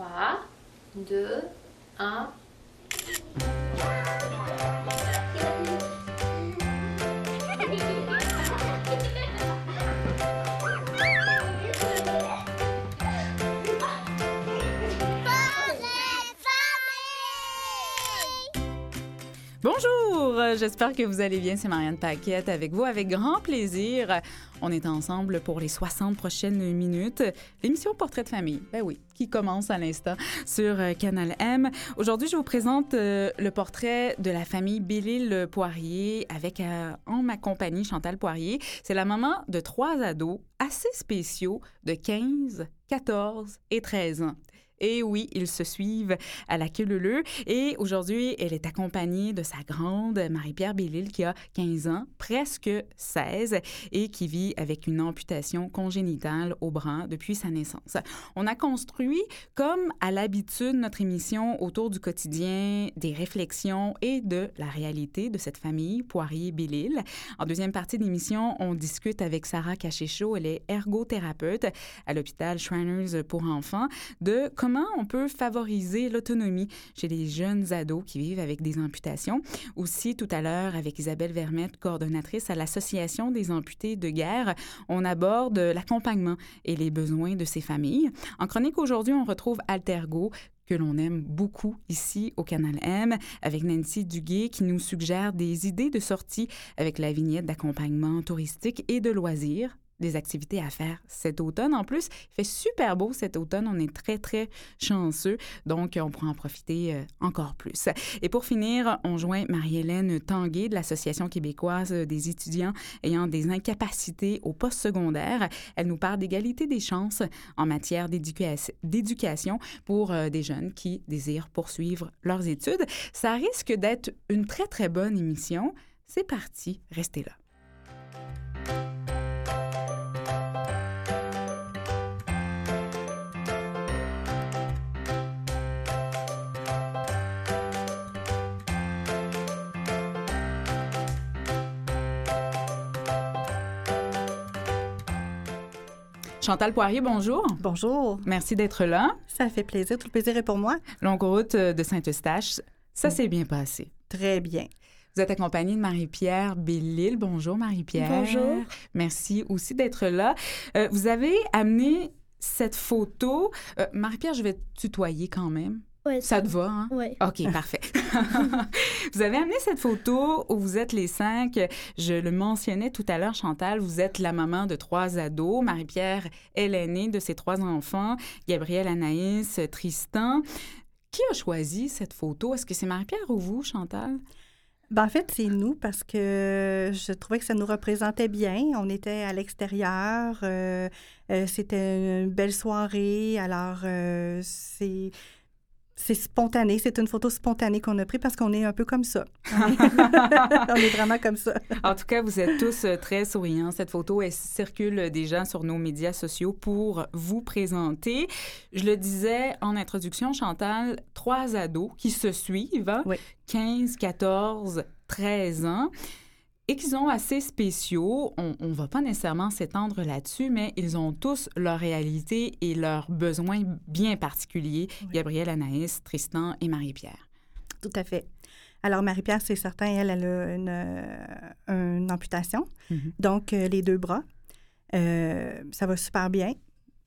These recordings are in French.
3, 2, 1. J'espère que vous allez bien. C'est Marianne Paquette avec vous avec grand plaisir. On est ensemble pour les 60 prochaines minutes. L'émission Portrait de famille, ben oui, qui commence à l'instant sur euh, Canal M. Aujourd'hui, je vous présente euh, le portrait de la famille Bélil Poirier avec euh, en ma compagnie Chantal Poirier. C'est la maman de trois ados assez spéciaux de 15, 14 et 13 ans. Et oui, ils se suivent à la queue leu Et aujourd'hui, elle est accompagnée de sa grande Marie-Pierre Bellil qui a 15 ans, presque 16, et qui vit avec une amputation congénitale au bras depuis sa naissance. On a construit, comme à l'habitude, notre émission autour du quotidien, des réflexions et de la réalité de cette famille Poirier-Bellil. En deuxième partie d'émission, on discute avec Sarah Cachéchaud, elle est ergothérapeute à l'hôpital Shriners pour enfants, de comment comment on peut favoriser l'autonomie chez les jeunes ados qui vivent avec des amputations? Aussi, tout à l'heure, avec Isabelle Vermette, coordonnatrice à l'Association des amputés de guerre, on aborde l'accompagnement et les besoins de ces familles. En chronique aujourd'hui, on retrouve Altergo, que l'on aime beaucoup ici au Canal M, avec Nancy Duguay qui nous suggère des idées de sortie avec la vignette d'accompagnement touristique et de loisirs des activités à faire cet automne. En plus, il fait super beau cet automne. On est très, très chanceux. Donc, on pourra en profiter euh, encore plus. Et pour finir, on joint Marie-Hélène Tanguay de l'Association québécoise des étudiants ayant des incapacités au post-secondaire. Elle nous parle d'égalité des chances en matière d'éducation pour euh, des jeunes qui désirent poursuivre leurs études. Ça risque d'être une très, très bonne émission. C'est parti, restez là. Chantal Poirier, bonjour. Bonjour. Merci d'être là. Ça fait plaisir. Tout le plaisir est pour moi. Longue route euh, de Saint-Eustache. Ça s'est bien passé. Très bien. Vous êtes accompagnée de Marie-Pierre Bellil. Bonjour, Marie-Pierre. Bonjour. Merci aussi d'être là. Euh, vous avez amené cette photo. Euh, Marie-Pierre, je vais tutoyer quand même. Ouais, ça te va, hein? Oui. OK, parfait. vous avez amené cette photo où vous êtes les cinq. Je le mentionnais tout à l'heure, Chantal, vous êtes la maman de trois ados. Marie-Pierre est l'aînée de ses trois enfants. Gabriel, Anaïs, Tristan. Qui a choisi cette photo? Est-ce que c'est Marie-Pierre ou vous, Chantal? Ben, en fait, c'est nous parce que je trouvais que ça nous représentait bien. On était à l'extérieur. Euh, euh, c'était une belle soirée. Alors, euh, c'est c'est spontané, c'est une photo spontanée qu'on a prise parce qu'on est un peu comme ça. on est vraiment comme ça. En tout cas, vous êtes tous euh, très souriants. Cette photo, elle circule déjà sur nos médias sociaux pour vous présenter. Je le disais en introduction, Chantal, trois ados qui se suivent, hein? 15, 14, 13 ans et qu'ils sont assez spéciaux. On ne va pas nécessairement s'étendre là-dessus, mais ils ont tous leur réalité et leurs besoins bien particuliers. Gabrielle, Anaïs, Tristan et Marie-Pierre. Tout à fait. Alors, Marie-Pierre, c'est certain, elle, elle a une, euh, une amputation, mm-hmm. donc euh, les deux bras. Euh, ça va super bien.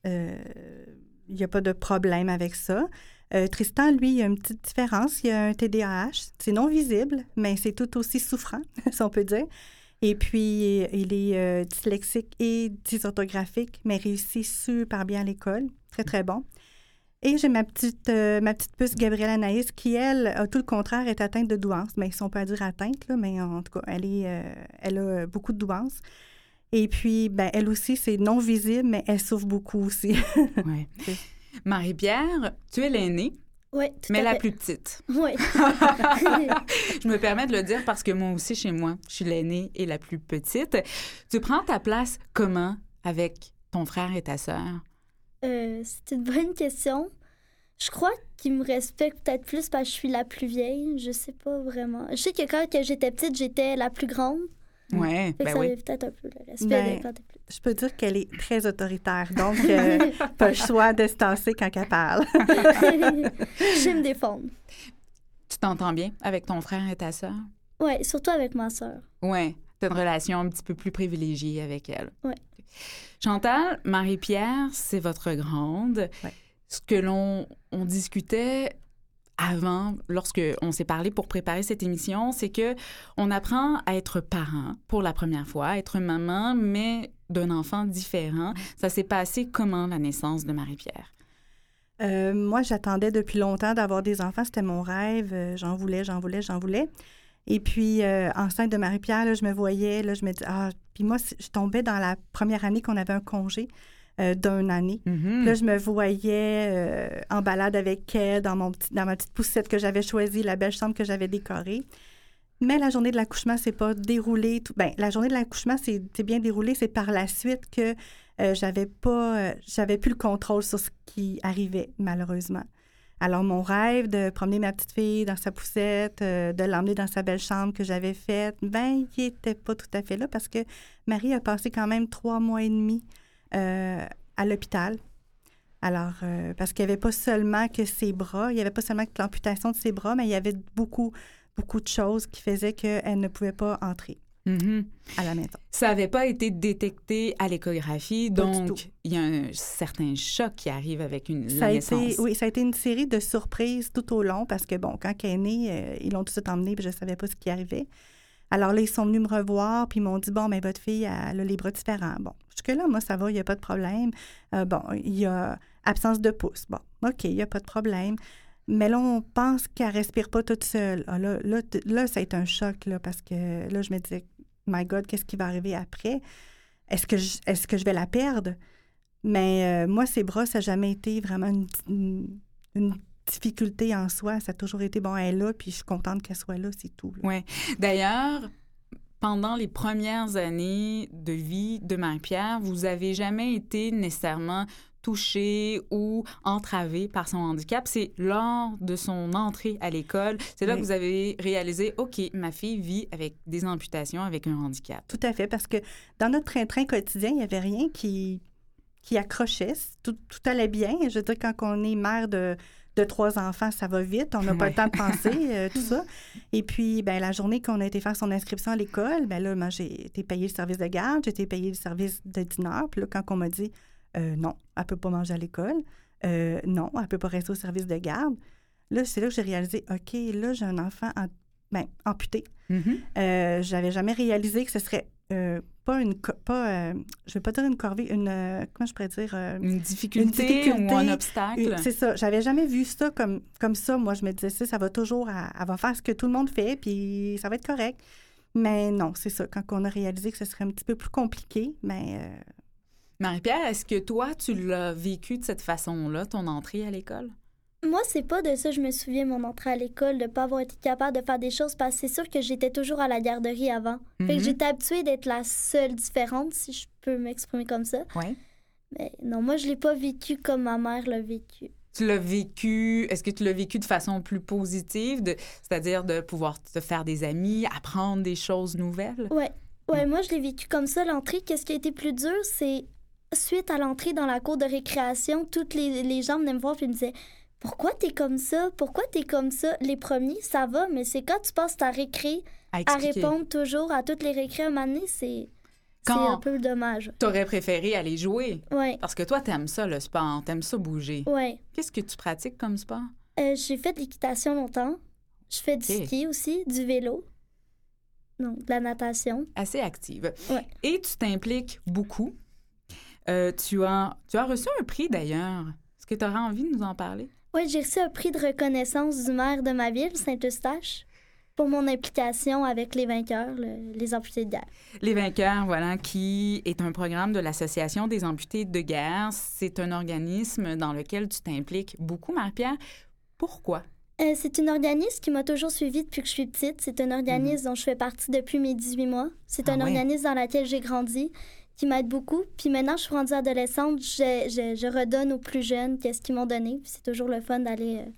Il n'y a pas de problème avec ça. Euh, Tristan, lui, il y a une petite différence. Il y a un TDAH. C'est non visible, mais c'est tout aussi souffrant, si on peut dire. Et puis, il est euh, dyslexique et dysorthographique, mais réussit super bien à l'école. Très, très bon. Et j'ai ma petite, euh, ma petite puce Gabrielle Anaïs qui, elle, a tout le contraire, est atteinte de douance. Mais si on peut dire atteinte, là, mais en tout cas, elle, est, elle a beaucoup de douance. Et puis, ben, elle aussi, c'est non visible, mais elle souffre beaucoup aussi. oui. Marie-Pierre, tu es l'aînée. Oui, Mais la plus petite. Oui. je me permets de le dire parce que moi aussi, chez moi, je suis l'aînée et la plus petite. Tu prends ta place comment avec ton frère et ta sœur? Euh, c'est une bonne question. Je crois qu'ils me respectent peut-être plus parce que je suis la plus vieille. Je sais pas vraiment. Je sais que quand j'étais petite, j'étais la plus grande. Ouais, Fait que ben ça oui. peut-être un peu le respect Ben, de quand t'es plus Je peux dire qu'elle est très autoritaire, donc euh, pas le choix de se tasser quand elle parle. J'aime défendre. Tu t'entends bien avec ton frère et ta sœur? Ouais, surtout avec ma sœur. Ouais, tu as une relation un petit peu plus privilégiée avec elle. Ouais. Chantal, Marie-Pierre, c'est votre grande. Ouais. Ce que l'on on discutait avant, lorsque on s'est parlé pour préparer cette émission, c'est que on apprend à être parent pour la première fois, à être maman, mais d'un enfant différent. Ça s'est passé comment la naissance de Marie-Pierre? Euh, moi, j'attendais depuis longtemps d'avoir des enfants. C'était mon rêve. Euh, J'en voulais, j'en voulais, j'en voulais. Et puis, euh, enceinte de Marie-Pierre, je me voyais, là, je me dis, ah, puis moi, je tombais dans la première année qu'on avait un congé euh, d'une année. Mhm. Là, je me voyais euh, en balade avec elle dans, mon petit, dans ma petite poussette que j'avais choisie, la belle chambre que j'avais décorée. Mais la journée de l'accouchement, c'est pas déroulé. Tout... Ben, la journée de l'accouchement, c'est bien déroulé. C'est par la suite que euh, j'avais pas, euh, j'avais plus le contrôle sur ce qui arrivait, malheureusement. Alors, mon rêve de promener ma petite fille dans sa poussette, euh, de l'emmener dans sa belle chambre que j'avais faite, ben, il était pas tout à fait là parce que Marie a passé quand même trois mois et demi euh, à l'hôpital. Alors, euh, parce qu'il n'y avait pas seulement que ses bras, il n'y avait pas seulement que l'amputation de ses bras, mais il y avait beaucoup, beaucoup de choses qui faisaient qu'elle ne pouvait pas entrer Mhm. à la maison. Ça n'avait pas été détecté à l'échographie, donc il y a un certain choc qui arrive avec une, Ça la a naissance. été, oui, ça a été une série de surprises tout au long parce que, bon, quand elle est née, euh, ils l'ont tout de suite emmenée puis je ne savais pas ce qui arrivait. Alors là, ils sont venus me revoir puis ils m'ont dit, bon, mais votre fille, elle a les bras différents. Bon, jusque-là, moi, ça va, il n'y a pas de problème. Euh, bon, il y a absence de pouce. Bon, OK, il n'y a pas de problème. Mais là, on pense qu'elle respire pas toute seule. Ah, là, là, ça a été un choc, parce que là, je me disais, my God, qu'est-ce qui va arriver après? Est-ce que je, est-ce que je vais la perdre? Mais euh, moi, ses bras, ça n'a jamais été vraiment une difficulté en soi. Ça a toujours été, bon, elle est là, puis je suis contente qu'elle soit là, c'est tout. Ouais. D'ailleurs, pendant les premières années de vie de Marie-Pierre, vous avez jamais été nécessairement touché ou entravé par son handicap. C'est lors de son entrée à l'école, c'est là Oui. que vous avez réalisé, OK, ma fille vit avec des amputations, avec un handicap. Tout à fait, parce que dans notre train-train quotidien, il n'y avait rien qui, qui accrochait. Tout, tout allait bien. Je veux dire, quand on est mère de, de trois enfants, ça va vite. On n'a pas le temps de penser, euh, tout ça. Et puis, ben, la journée qu'on a été faire son inscription à l'école, ben là, moi, j'ai été payé le service de garde, j'ai été payé le service de dîner. Puis là, quand on m'a dit, euh, non, elle ne peut pas manger à l'école, euh, non, elle ne peut pas rester au service de garde, là, c'est là que j'ai réalisé, OK, là, j'ai un enfant en- ben, amputé. Mhm. Euh, j'avais jamais réalisé que ce serait pas une pas euh, je vais pas dire une corvée une euh, comment je pourrais dire euh, Une difficulté, difficulté, ou un obstacle. c'est ça j'avais jamais vu ça comme comme ça moi je me disais ça ça va toujours à- elle va faire ce que tout le monde fait puis ça va être correct mais non c'est ça quand on a réalisé que ce serait un petit peu plus compliqué mais Marie-Pierre, est-ce que toi, tu l'as vécu de cette façon-là, ton entrée à l'école? Moi, c'est pas de ça, je me souviens, mon entrée à l'école, de pas avoir été capable de faire des choses, parce que c'est sûr que j'étais toujours à la garderie avant. Fait Mhm. que j'étais habituée d'être la seule différente, si je peux m'exprimer comme ça. Oui. Mais non, moi, je l'ai pas vécu comme ma mère l'a vécu. Tu l'as vécu, est-ce que tu l'as vécu de façon plus positive, c'est-à-dire de pouvoir te faire des amis, apprendre des choses nouvelles? Ouais. Ouais, moi, je l'ai vécu comme ça, l'entrée. Qu'est-ce qui a été plus dur, c'est suite à l'entrée dans la cour de récréation, toutes les, les gens venaient me voir et me disaient Pourquoi t'es comme ça? Pourquoi t'es comme ça? Les premiers, ça va, mais c'est quand tu passes ta récré À répondre toujours à toutes les récrés à un c'est un peu dommage. T'aurais préféré aller jouer, Ouais, parce que toi, t'aimes ça, le sport, t'aimes ça bouger. ouais. Qu'est-ce que tu pratiques comme sport? Euh, j'ai fait de l'équitation longtemps. Je fais du ski aussi, du vélo. Donc, de la natation. Assez active. Ouais. Et tu t'impliques beaucoup. Euh, tu, as, tu as reçu un prix, d'ailleurs. Est-ce que tu auras envie de nous en parler? Oui, j'ai reçu un prix de reconnaissance du maire de ma ville, Saint-Eustache, pour mon implication avec les vainqueurs, le- les amputés de guerre. Les Vainqueurs, voilà, qui est un programme de l'Association des amputés de guerre. C'est un organisme dans lequel tu t'impliques beaucoup, Marie-Pierre. Pourquoi? Euh, c'est un organisme qui m'a toujours suivi depuis que je suis petite. C'est un organisme dont je fais partie depuis mes 18 mois. C'est Ah un ouais? organisme dans lequel j'ai grandi, qui m'aide beaucoup. Puis maintenant, je suis rendue adolescente, je, je- redonne aux plus jeunes qu'est-ce qu'ils m'ont donné. C'est toujours le fun d'aller... euh,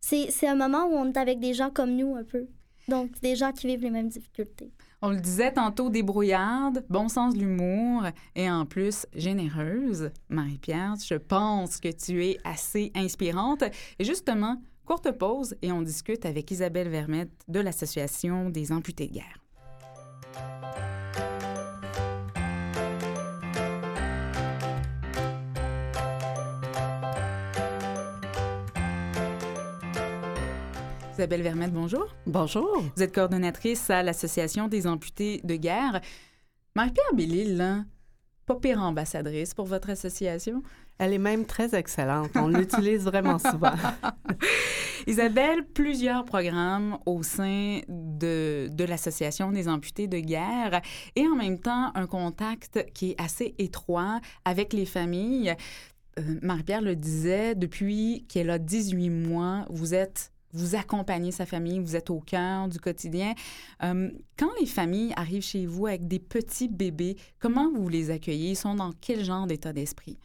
c'est un moment où on est avec des gens comme nous, un peu. Donc, des gens qui vivent les mêmes difficultés. On le disait tantôt, débrouillarde, bon sens de l'humour et en plus généreuse. Marie-Pierre, je pense que tu es assez inspirante. Et justement, courte pause et on discute avec Isabelle Vermette de l'Association des amputés de guerre. Isabelle Vermette, bonjour. Bonjour. Vous êtes coordonnatrice à l'Association des amputés de guerre. Marie-Pierre Bellil, pas pire ambassadrice pour votre association? Elle est même très excellente. On l'utilise vraiment souvent. Isabelle, plusieurs programmes au sein de, de l'Association des amputés de guerre et en même temps un contact qui est assez étroit avec les familles. Euh, Marie-Pierre le disait, depuis qu'elle a 18 mois, vous êtes vous accompagnez sa famille, vous êtes au cœur du quotidien. Euh, quand les familles arrivent chez vous avec des petits bébés, comment vous les accueillez? Ils sont dans quel genre d'état d'esprit?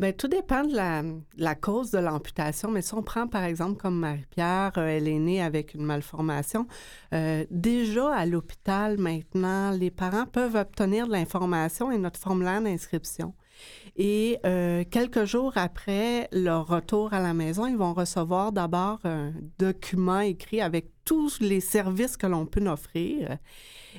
Bien, tout dépend de la, cause de l'amputation, mais si on prend par exemple comme Marie-Pierre, euh, elle est née avec une malformation, euh, déjà à l'hôpital maintenant, les parents peuvent obtenir de l'information et notre formulaire d'inscription. Et euh, quelques jours après leur retour à la maison, ils vont recevoir d'abord un document écrit avec tous les services que l'on peut offrir.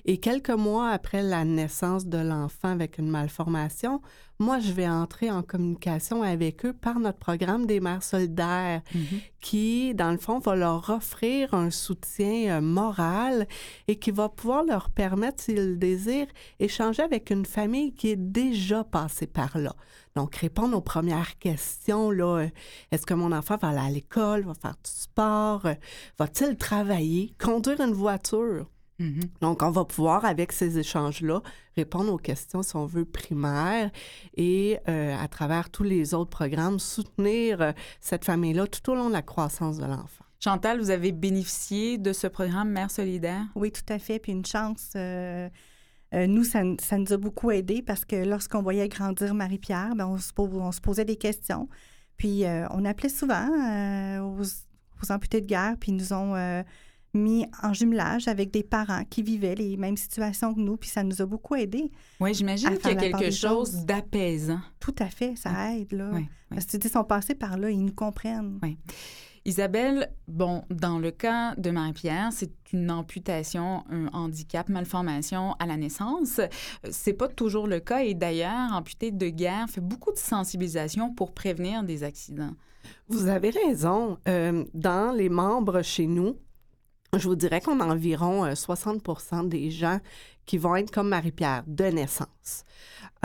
Et quelques mois après la naissance de l'enfant avec une malformation, moi, je vais entrer en communication avec eux par notre programme des mères solidaires, mm-hmm. qui, dans le fond, va leur offrir un soutien euh, moral et qui va pouvoir leur permettre, s'ils le désirent, échanger avec une famille qui est déjà passée par là. Donc, répondre aux premières questions, là, euh, est-ce que mon enfant va aller à l'école, va faire du sport, euh, va-t-il travailler, conduire une voiture? Mm-hmm. Donc, on va pouvoir, avec ces échanges-là, répondre aux questions, si on veut, primaires et, euh, à travers tous les autres programmes, soutenir cette famille-là tout au long de la croissance de l'enfant. Chantal, vous avez bénéficié de ce programme Mère solidaire? Oui, tout à fait. Puis une chance. Euh, nous, ça, nous a beaucoup aidé parce que lorsqu'on voyait grandir Marie-Pierre, ben, on, se, posait des questions. Puis euh, on appelait souvent euh, aux, amputés de guerre, puis ils nous ont mis en jumelage avec des parents qui vivaient les mêmes situations que nous, puis ça nous a beaucoup aidé. Oui, j'imagine qu'il y a quelque chose d'apaisant. Tout à fait, ça aide, là. Parce que tu dis, ils sont passés par là, ils nous comprennent. Oui. Isabelle, bon, dans le cas de Marie-Pierre, c'est une amputation, un handicap, malformation à la naissance. C'est pas toujours le cas et d'ailleurs, amputé de guerre fait beaucoup de sensibilisation pour prévenir des accidents. Vous avez raison. Euh, dans les membres chez nous, je vous dirais qu'on a environ 60% euh, des gens qui vont être comme Marie-Pierre de naissance.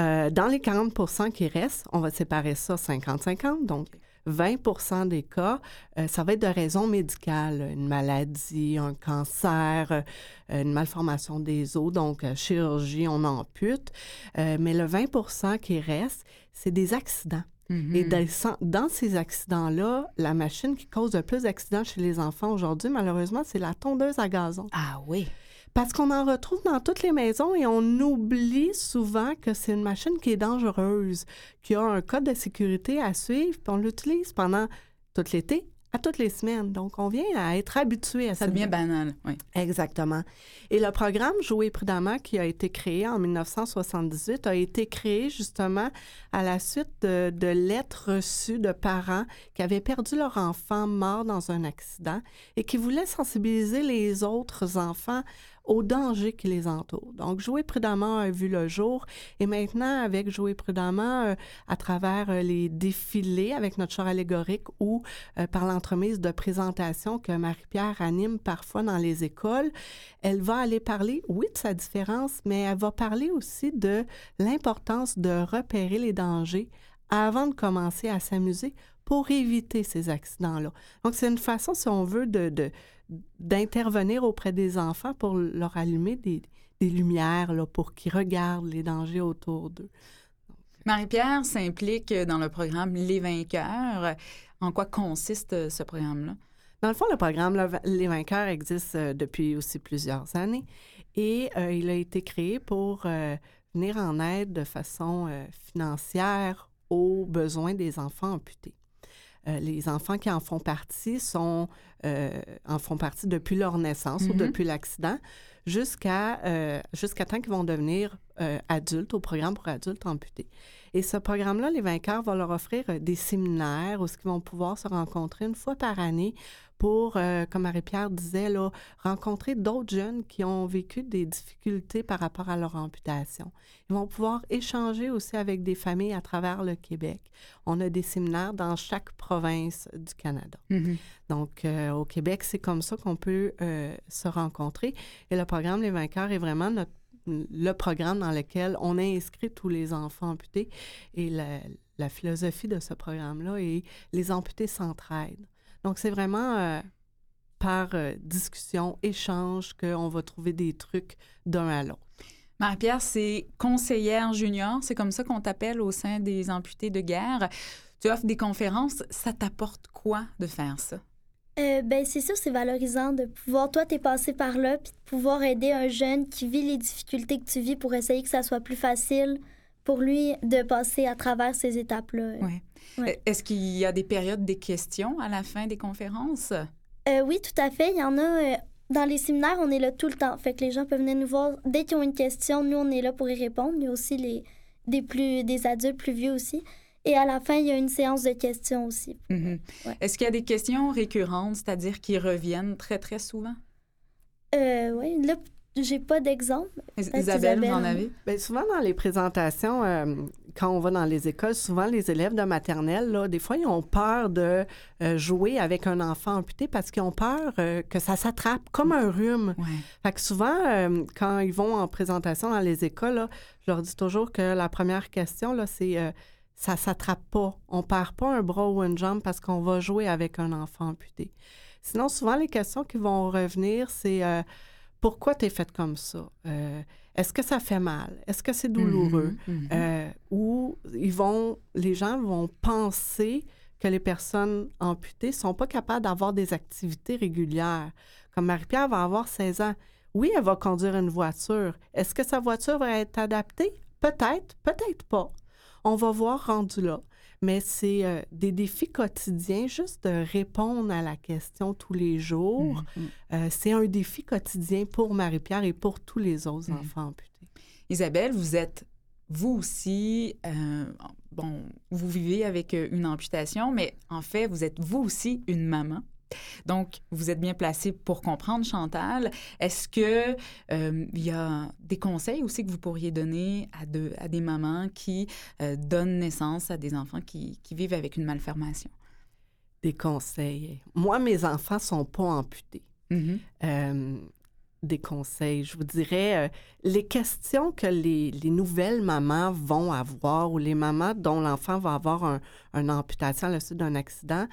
Euh, dans les 40% qui restent, on va séparer ça 50-50, donc 20% des cas, euh, ça va être de raisons médicales, une maladie, un cancer, euh, une malformation des os, donc euh, chirurgie, on ampute. mais le 20% qui reste, c'est des accidents. Et mm-hmm. dans, ces accidents-là, la machine qui cause le plus d'accidents chez les enfants aujourd'hui, malheureusement, c'est la tondeuse à gazon. Ah oui. Parce qu'on en retrouve dans toutes les maisons et on oublie souvent que c'est une machine qui est dangereuse, qui a un code de sécurité à suivre, puis on l'utilise pendant tout l'été à toutes les semaines. Donc, on vient à être habitué à ça. Ça devient banal, oui. Exactement. Et le programme Jouer prudemment, qui a été créé en 1978, a été créé justement à la suite de, de, lettres reçues de parents qui avaient perdu leur enfant mort dans un accident et qui voulaient sensibiliser les autres enfants aux dangers qui les entourent. Donc, Jouer prudemment a vu le jour et maintenant, avec Jouer prudemment, euh, à travers euh, les défilés avec notre char allégorique ou euh, par l'entremise de présentations que Marie-Pierre anime parfois dans les écoles, elle va aller parler, oui, de sa différence, mais elle va parler aussi de l'importance de repérer les dangers avant de commencer à s'amuser pour éviter ces accidents-là. Donc, c'est une façon, si on veut, de, de d'intervenir auprès des enfants pour leur allumer des, des lumières là, pour qu'ils regardent les dangers autour d'eux. Marie-Pierre s'implique dans le programme Les Vainqueurs. En quoi consiste ce programme-là? Dans le fond, le programme Les Vainqueurs existe euh, depuis aussi plusieurs années et euh, il a été créé pour euh, venir en aide de façon financière aux besoins des enfants amputés. Euh, les enfants qui en font partie sont, euh, en font partie depuis leur naissance ou mm-hmm. depuis l'accident jusqu'à euh, jusqu'à temps qu'ils vont devenir euh, adultes au programme pour adultes amputés. Et ce programme-là, les vainqueurs vont leur offrir des séminaires où ils vont pouvoir se rencontrer une fois par année pour, euh, comme Marie-Pierre disait, là, rencontrer d'autres jeunes qui ont vécu des difficultés par rapport à leur amputation. Ils vont pouvoir échanger aussi avec des familles à travers le Québec. On a des séminaires dans chaque province du Canada. Mhm. Donc, euh, au Québec, c'est comme ça qu'on peut euh, se rencontrer. Et le programme Les Vainqueurs est vraiment notre, le programme dans lequel on a inscrit tous les enfants amputés. Et la, la philosophie de ce programme-là est les amputés s'entraident. Donc, c'est vraiment euh, par euh, discussion, échange, qu'on va trouver des trucs d'un à l'autre. Marie-Pierre, c'est conseillère junior, c'est comme ça qu'on t'appelle au sein des amputés de guerre. Tu offres des conférences, ça t'apporte quoi de faire ça? Euh, ben, c'est sûr, c'est valorisant de pouvoir, toi, t'es passé par là, puis de pouvoir aider un jeune qui vit les difficultés que tu vis pour essayer que ça soit plus facile pour lui de passer à travers ces étapes-là. Ouais. Ouais. Est-ce qu'il y a des périodes des questions à la fin des conférences? Euh, oui, tout à fait. Il y en a. euh, dans les séminaires, on est là tout le temps. Fait que les gens peuvent venir nous voir. Dès qu'ils ont une question, nous, on est là pour y répondre. Il y a aussi les, des, plus, des adultes plus vieux aussi. Et à la fin, il y a une séance de questions aussi. Ouais. Est-ce qu'il y a des questions récurrentes, c'est-à-dire qui reviennent très, très souvent? Euh, oui, là, j'ai pas d'exemple. Isabelle, vous en avez? Bien, souvent dans les présentations, euh, quand on va dans les écoles, souvent les élèves de maternelle, là, des fois, ils ont peur de euh, jouer avec un enfant amputé parce qu'ils ont peur euh, que ça s'attrape comme un rhume. Ouais. Fait que souvent, euh, quand ils vont en présentation dans les écoles, là, je leur dis toujours que la première question, là, c'est euh, ça s'attrape pas. On perd pas un bras ou une jambe parce qu'on va jouer avec un enfant amputé. Sinon, souvent, les questions qui vont revenir, c'est euh, pourquoi tu es faite comme ça? Euh, Est-ce que ça fait mal? Est-ce que c'est douloureux? Mhm, mhm. Euh, ou ils vont, les gens vont penser que les personnes amputées sont pas capables d'avoir des activités régulières. Comme Marie-Pierre va avoir 16 ans. Oui, elle va conduire une voiture. Est-ce que sa voiture va être adaptée? Peut-être, peut-être pas. On va voir rendu là. Mais c'est euh, des défis quotidiens, juste de répondre à la question tous les jours. Mhm. Euh, c'est un défi quotidien pour Marie-Pierre et pour tous les autres Mhm. enfants amputés. Isabelle, vous êtes vous aussi, euh, bon, vous vivez avec une amputation, mais en fait, vous êtes vous aussi une maman. Donc, vous êtes bien placé pour comprendre Chantal. Est-ce que euh, il y a des conseils aussi que vous pourriez donner à, de- à des mamans qui euh, donnent naissance à des enfants qui, qui vivent avec une malformation? Des conseils. Moi, mes enfants sont pas amputés. Mhm. Euh, des conseils, je vous dirais, euh, les questions que les, les nouvelles mamans vont avoir ou les mamans dont l'enfant va avoir un, une amputation à la suite d'un accident,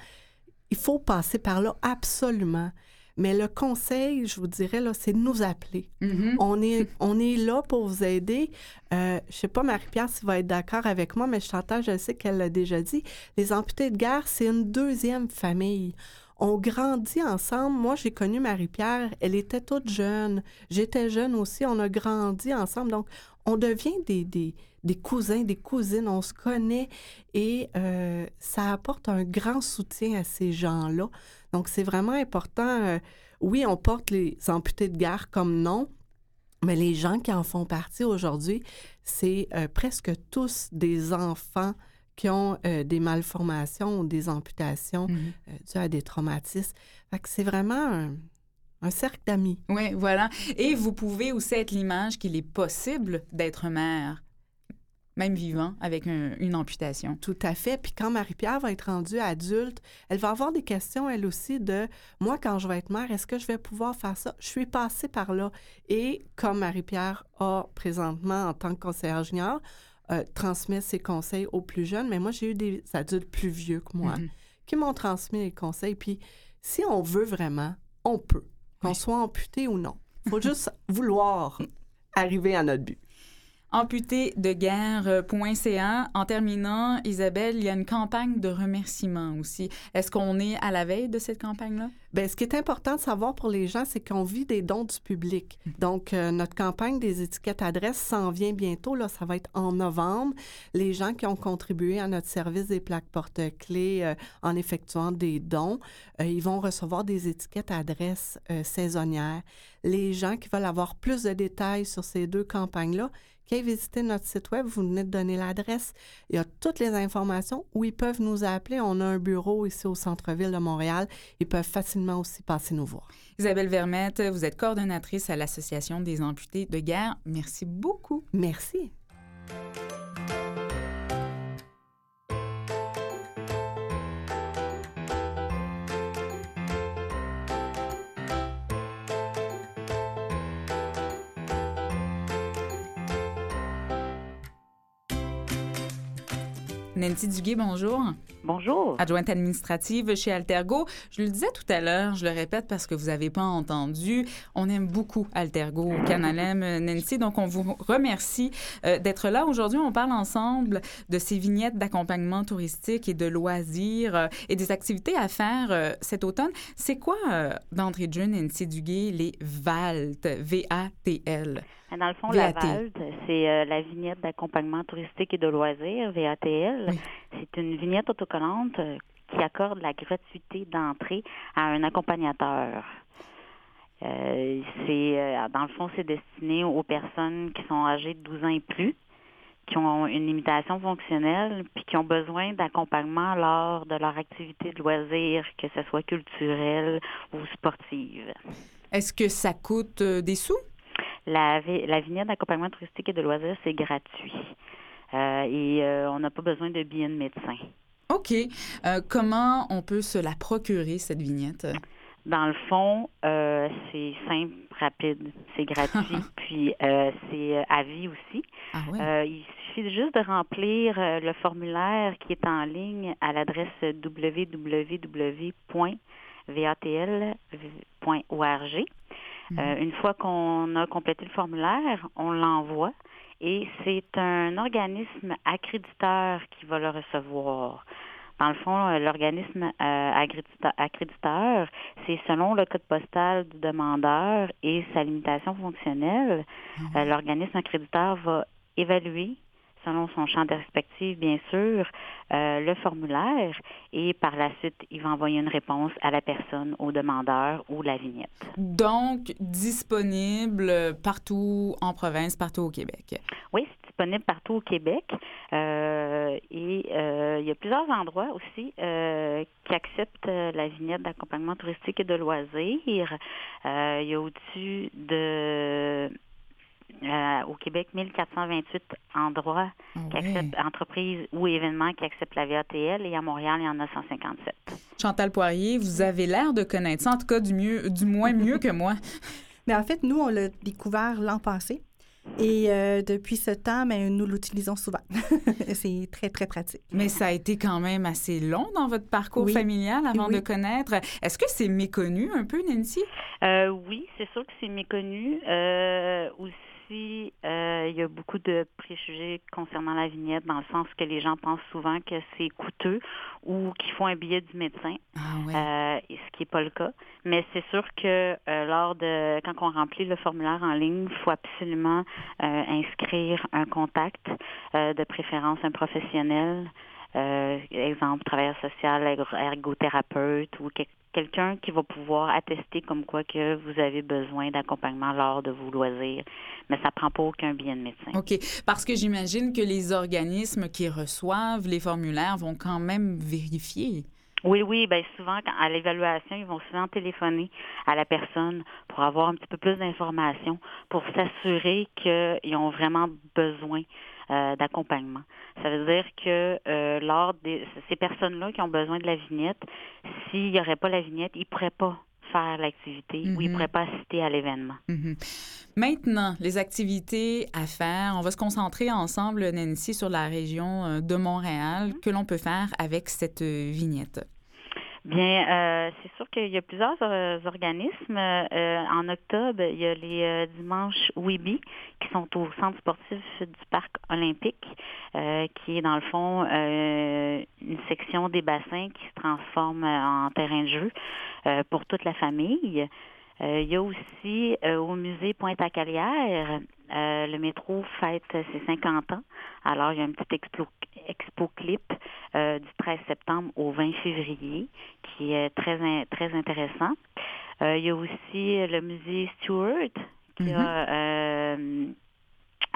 il faut passer par là absolument. Mais le conseil, je vous dirais, là, c'est de nous appeler. Mhm. On est, on est là pour vous aider. Euh, je sais pas, Marie-Pierre, si va être d'accord avec moi, mais Chantal, je sais qu'elle l'a déjà dit. Les amputés de guerre, c'est une deuxième famille. On grandit ensemble. Moi, j'ai connu Marie-Pierre. Elle était toute jeune. J'étais jeune aussi. On a grandi ensemble. Donc, on devient des, des, des cousins, des cousines. On se connaît et euh, ça apporte un grand soutien à ces gens-là. Donc, c'est vraiment important. euh, oui, on porte les amputés de guerre comme nom, mais les gens qui en font partie aujourd'hui, c'est euh, presque tous des enfants qui ont euh, des malformations ou des amputations euh, dues à des traumatismes. Fait que c'est vraiment un, un cercle d'amis. Oui, voilà. Et vous pouvez aussi être l'image qu'il est possible d'être mère, même vivant, avec un- une amputation. Tout à fait. Puis quand Marie-Pierre va être rendue adulte, elle va avoir des questions, elle aussi, de moi, quand je vais être mère, est-ce que je vais pouvoir faire ça? Je suis passée par là. Et comme Marie-Pierre a présentement, en tant que conseillère junior, euh, transmet ses conseils aux plus jeunes, mais moi, j'ai eu des adultes plus vieux que moi Mhm. qui m'ont transmis les conseils. Puis si on veut vraiment, on peut, qu'on Oui. soit amputé ou non. Il faut juste vouloir arriver à notre but. amputédeguerre.ca. En terminant, Isabelle, il y a une campagne de remerciements aussi. Est-ce qu'on est à la veille de cette campagne-là? Bien, ce qui est important de savoir pour les gens, c'est qu'on vit des dons du public. Donc, euh, notre campagne des étiquettes adresses s'en vient bientôt. Là, ça va être en novembre. Les gens qui ont contribué à notre service des plaques porte-clés euh, en effectuant des dons, euh, ils vont recevoir des étiquettes adresses saisonnières. Les gens qui veulent avoir plus de détails sur ces deux campagnes-là, qui visiter notre site web, vous venez de donner l'adresse. Il y a toutes les informations où ils peuvent nous appeler. On a un bureau ici au centre-ville de Montréal. Ils peuvent facilement aussi passer nous voir. Isabelle Vermette, vous êtes coordonnatrice à l'Association des amputés de guerre. Merci beaucoup. Merci. Nancy Duguay, bonjour. Bonjour. Adjointe administrative chez Altergo. Je le disais tout à l'heure, je le répète parce que vous n'avez pas entendu, on aime beaucoup Altergo au Canalem, Nancy. Donc, on vous remercie euh, d'être là. Aujourd'hui, on parle ensemble de ces vignettes d'accompagnement touristique et de loisirs euh, et des activités à faire euh, cet automne. C'est quoi, d'entrée de jeu, Nancy Duguay, les VALT, V-A-T-L? Dans le fond, la c'est euh, la vignette d'accompagnement touristique et de loisirs, VATL. C'est une vignette autocollante euh, qui accorde la gratuité d'entrée à un accompagnateur. Euh, c'est dans le fond, c'est destiné aux personnes qui sont âgées de 12 ans et plus, qui ont une limitation fonctionnelle, puis qui ont besoin d'accompagnement lors de leur activité de loisirs, que ce soit culturelle ou sportive. Est-ce que ça coûte des sous? La, la vignette d'accompagnement touristique et de loisirs, c'est gratuit. Euh, et euh, on n'a pas besoin de billets de médecin. OK. Euh, comment on peut se la procurer, cette vignette? Dans le fond, c'est simple, rapide, c'est gratuit, puis c'est à vie aussi. Ah ouais. il suffit juste de remplir le formulaire qui est en ligne à l'adresse www.vatl.org. Euh, une fois qu'on a complété le formulaire, on l'envoie et c'est un organisme accréditeur qui va le recevoir. Dans le fond, euh, l'organisme euh, accréditeur, c'est selon le code postal du demandeur et sa limitation fonctionnelle. Ah l'organisme accréditeur va évaluer selon son champ de perspective, bien sûr, euh, le formulaire et par la suite, il va envoyer une réponse à la personne, au demandeur ou la vignette. Donc, disponible partout en province, partout au Québec. Oui, c'est disponible partout au Québec. Euh, et euh, il y a plusieurs endroits aussi qui acceptent la vignette d'accompagnement touristique et de loisirs. il y a au-dessus de euh, au Québec, 1428 endroits ah qui acceptent, entreprises ou événements qui acceptent la VATL et à Montréal, il y en a 157. Chantal Poirier, vous avez l'air de connaître ça, en tout cas du, mieux, du moins mieux que moi. Mais en fait, nous, on l'a découvert l'an passé. Et euh, depuis ce temps, mais ben, nous l'utilisons souvent. c'est très, très pratique. Mais ça a été quand même assez long dans votre parcours familial avant de connaître. Est-ce que c'est méconnu un peu, Nancy? Euh, oui, c'est sûr que c'est méconnu. Euh, aussi, euh, il y a beaucoup de préjugés concernant la vignette, dans le sens que les gens pensent souvent que c'est coûteux ou qu'il faut un billet du médecin, ah, euh, ce qui n'est pas le cas. Mais c'est sûr que euh, lors de quand on remplit le formulaire en ligne, il faut absolument inscrire un contact, de préférence un professionnel. Exemple, travailleur social, ergothérapeute ou quelque quelqu'un qui va pouvoir attester comme quoi que vous avez besoin d'accompagnement lors de vos loisirs, mais ça prend pas aucun bien de médecin. OK. Parce que j'imagine que les organismes qui reçoivent les formulaires vont quand même vérifier. Oui, oui, bien souvent, à l'évaluation, ils vont souvent téléphoner à la personne pour avoir un petit peu plus d'informations, pour s'assurer qu'ils ont vraiment besoin euh, d'accompagnement. Ça veut dire que euh, lors des ces personnes-là qui ont besoin de la vignette, s'il n'y aurait pas la vignette, ils ne pourraient pas faire l'activité ou ils ne mhm. pourraient pas assister à l'événement. Mhm. Maintenant, les activités à faire, on va se concentrer ensemble, Nancy, sur la région euh, de Montréal, mhm. que l'on peut faire avec cette vignette? Bien, euh, c'est sûr qu'il y a plusieurs euh, organismes. Euh, en octobre, il y a les dimanches Weeby qui sont au centre sportif du parc olympique, qui est dans le fond une section des bassins qui se transforme en terrain de jeu pour toute la famille. Il y a aussi au musée Pointe-à-Calière, le métro fête ses 50 ans. Alors, il y a un petit expo, expo clip euh, du 13 septembre au 20 février, qui est très, très intéressant. Euh, il y a aussi le musée Stewart, qui a mm-hmm.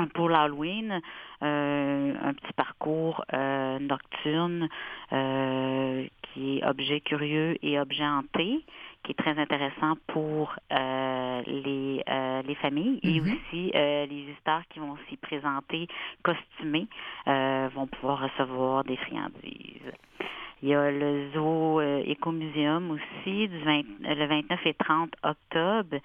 euh, pour l'Halloween, un petit parcours nocturne qui est objet curieux et objet hanté qui est très intéressant pour euh, les, euh, les familles et mm-hmm. aussi euh, les visiteurs qui vont s'y présenter costumés vont pouvoir recevoir des friandises. Il y a le Zoo Écomuséum aussi du le 29 et 30 octobre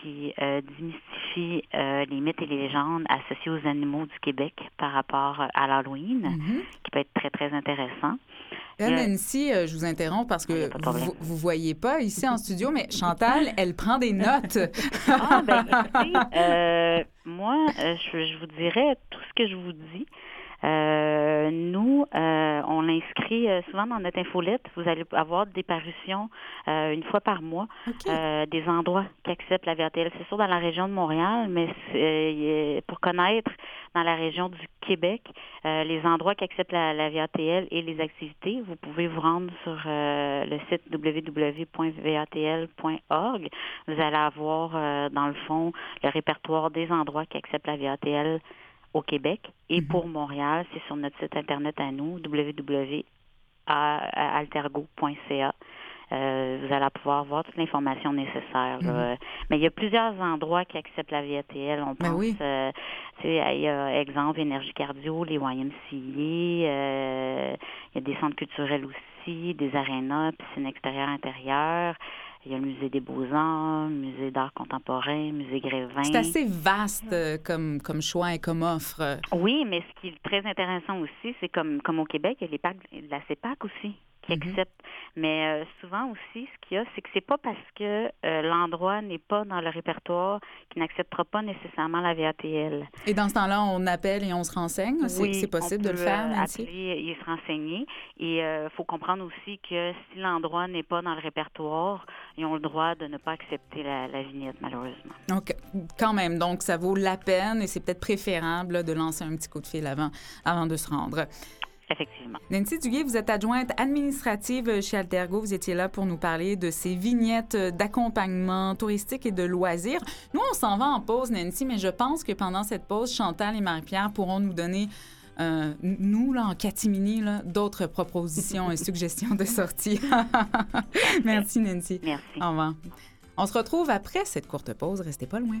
qui démystifie les mythes et les légendes associés aux animaux du Québec par rapport à l'Halloween, mm-hmm. qui peut être très, très intéressant. Nancy, euh, je vous interromps parce que vous, vous voyez pas ici en studio, mais Chantal, elle prend des notes. ah, ben, euh, moi, euh, je, je, vous dirais tout ce que je vous dis. Euh, nous, euh, on l'inscrit euh, souvent dans notre infolette. Vous allez avoir des parutions une fois par mois, des endroits qui acceptent la VRTL. C'est sûr dans la région de Montréal, mais pour connaître dans la région du Québec les endroits qui acceptent la, la VRTL et les activités, vous pouvez vous rendre sur le site www.vatl.org. Vous allez avoir dans le fond le répertoire des endroits qui acceptent la VRTL au Québec et mhm. pour Montréal, c'est sur notre site internet à nous, www.altergo.ca. Euh, vous allez pouvoir avoir toute l'information nécessaire. Mhm. Mais il y a plusieurs endroits qui acceptent la VATL. On ben pense, euh, il y a exemple Énergie Cardio, les YMCA, euh, il y a des centres culturels aussi, des arénas, piscine extérieure intérieure. Il y a le musée des beaux-arts, le musée d'art contemporain, musée Grévin. C'est assez vaste euh, comme, comme choix et comme offre. Oui, mais ce qui est très intéressant aussi, c'est comme, comme au Québec, il y a les packs, la CEPAC aussi qui mhm. acceptent. Mais euh, souvent aussi, ce qu'il y a, c'est que c'est pas parce que euh, l'endroit n'est pas dans le répertoire qu'il n'acceptera pas nécessairement la VATL. Et dans ce temps-là, on appelle et on se renseigne? Oui, c'est possible de le faire, Nancy? appeler et se renseigner. Et il faut comprendre aussi que si l'endroit n'est pas dans le répertoire, ils ont le droit de ne pas accepter la, vignette, malheureusement. Donc, quand même, donc ça vaut la peine et c'est peut-être préférable de lancer un petit coup de fil avant, avant de se rendre. Effectivement. Nancy Duguay, vous êtes adjointe administrative chez Altergo. Vous étiez là pour nous parler de ces vignettes d'accompagnement touristique et de loisirs. Nous, on s'en va en pause, Nancy, mais je pense que pendant cette pause, Chantal et Marie-Pierre pourront nous donner euh, nous, là, en catimini, d'autres propositions et suggestions de sortie. Merci, Nancy. Merci. Au revoir. On se retrouve après cette courte pause. Restez pas loin.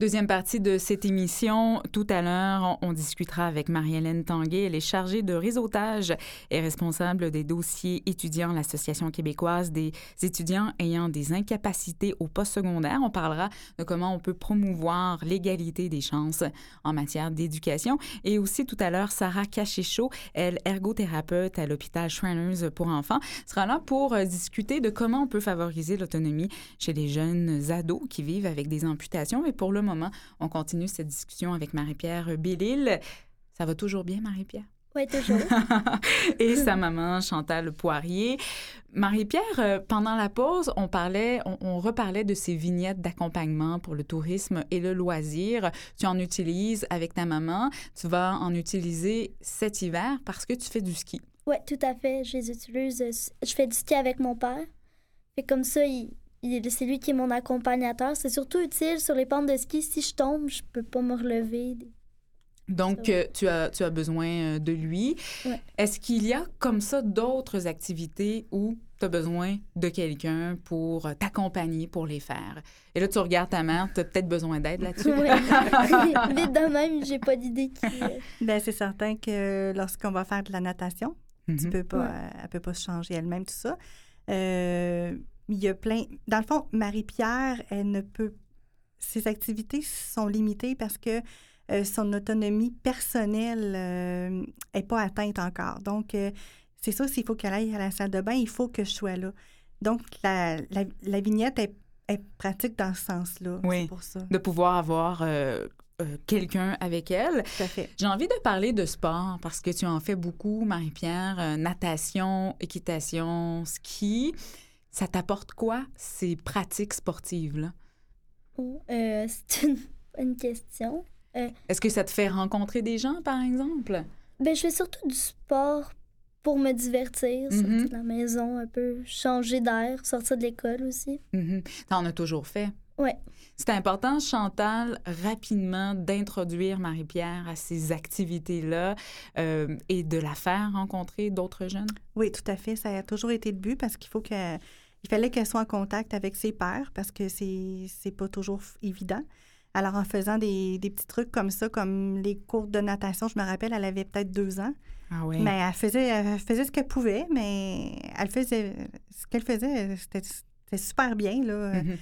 Deuxième partie de cette émission. Tout à l'heure, on, discutera avec Marie-Hélène Tanguay. Elle est chargée de réseautage et responsable des dossiers étudiants, l'Association québécoise des étudiants ayant des incapacités au postsecondaire. On parlera de comment on peut promouvoir l'égalité des chances en matière d'éducation. Et aussi tout à l'heure, Sarah Cachéchaud, elle, ergothérapeute à l'hôpital Shriners pour enfants, sera là pour euh, discuter de comment on peut favoriser l'autonomie chez les jeunes ados qui vivent avec des amputations. Mais pour le moment, on continue cette discussion avec Marie-Pierre Bélil. Ça va toujours bien, Marie-Pierre? Oui, toujours. et sa maman, Chantal Poirier. Marie-Pierre, euh, pendant la pause, on parlait, on, reparlait de ces vignettes d'accompagnement pour le tourisme et le loisir. Tu en utilises avec ta maman. Tu vas en utiliser cet hiver parce que tu fais du ski. Oui, tout à fait. Je les utilise. Euh, je fais du ski avec mon père. Et comme ça, il, c'est lui qui est mon accompagnateur. C'est surtout utile sur les pentes de ski. Si je tombe, je peux pas me relever. Donc, euh, tu, as, tu as besoin euh, de lui. Est-ce qu'il y a comme ça d'autres activités où tu as besoin de quelqu'un pour euh, t'accompagner pour les faire? Et là, tu regardes ta mère, tu as peut-être besoin d'aide là-dessus. Ouais. Vite de même, j'ai pas d'idée qui. Ben, c'est certain que lorsqu'on va faire de la natation, tu Mhm. peux pas, Ouais. elle peut pas se changer elle-même, tout ça. Euh, il y a plein... Dans le fond, Marie-Pierre, elle ne peut... Ses activités sont limitées parce que euh, son autonomie personnelle n'est pas atteinte encore. Donc, euh, c'est ça, s'il faut qu'elle aille à la salle de bain, il faut que je sois là. Donc, la, la, la vignette est, est pratique dans ce sens-là. Oui. Pour ça. De pouvoir avoir euh, euh, quelqu'un avec elle. J'ai envie de parler de sport parce que tu en fais beaucoup, Marie-Pierre. euh, natation, équitation, ski. Ça t'apporte quoi, ces pratiques sportives-là? oh, euh, c'est une bonne question. Est-ce que ça te fait rencontrer des gens, par exemple? Ben, je fais surtout du sport pour me divertir, sortir Mhm. de la maison un peu, changer d'air, sortir de l'école aussi. Mhm. T'en as toujours fait? Ouais. C'est important, Chantal, rapidement d'introduire Marie-Pierre à ces activités-là euh, et de la faire rencontrer d'autres jeunes? Oui, tout à fait. Ça a toujours été le but parce qu'il faut que il fallait qu'elle soit en contact avec ses pairs parce que c'est c'est pas toujours évident. Alors, en faisant des, des petits trucs comme ça, comme les cours de natation, je me rappelle, elle avait peut-être deux ans, Ah oui. mais elle faisait, elle faisait ce qu'elle pouvait, mais elle faisait ce qu'elle faisait, c'était c'était super bien, là. Mhm.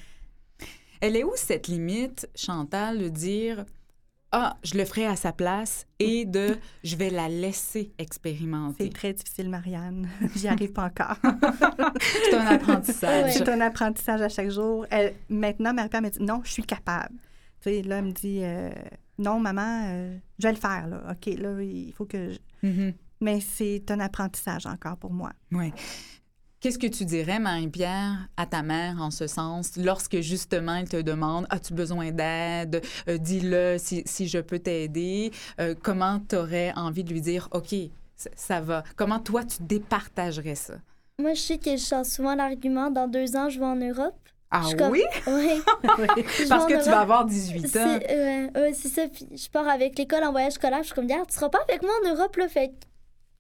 Elle est où cette limite, Chantal, de dire Ah, je le ferai à sa place et de je vais la laisser expérimenter? C'est très difficile, Marianne. J'y arrive pas encore. C'est un apprentissage. C'est un apprentissage à chaque jour. Elle, maintenant, Marie-Pierre me dit non, je suis capable. Tu sais, là, elle me dit euh, non, maman, euh, je vais le faire. Là. OK, là, il faut que. je- Mhm. Mais c'est un apprentissage encore pour moi. Oui. Qu'est-ce que tu dirais, Marie-Pierre, à ta mère en ce sens, lorsque justement elle te demande As-tu besoin d'aide? Euh, Dis-le si, si je peux t'aider. Euh, comment tu aurais envie de lui dire OK, ça, ça va Comment toi, tu départagerais ça? Moi, je sais que je sors souvent l'argument dans deux ans, je vais en Europe. Ah Je comme- oui? Je Parce que tu vas avoir 18 ans. Euh, ouais, c'est ça. Puis je pars avec l'école en voyage scolaire. Je suis comme, regarde, tu seras pas avec moi en Europe, là. Fait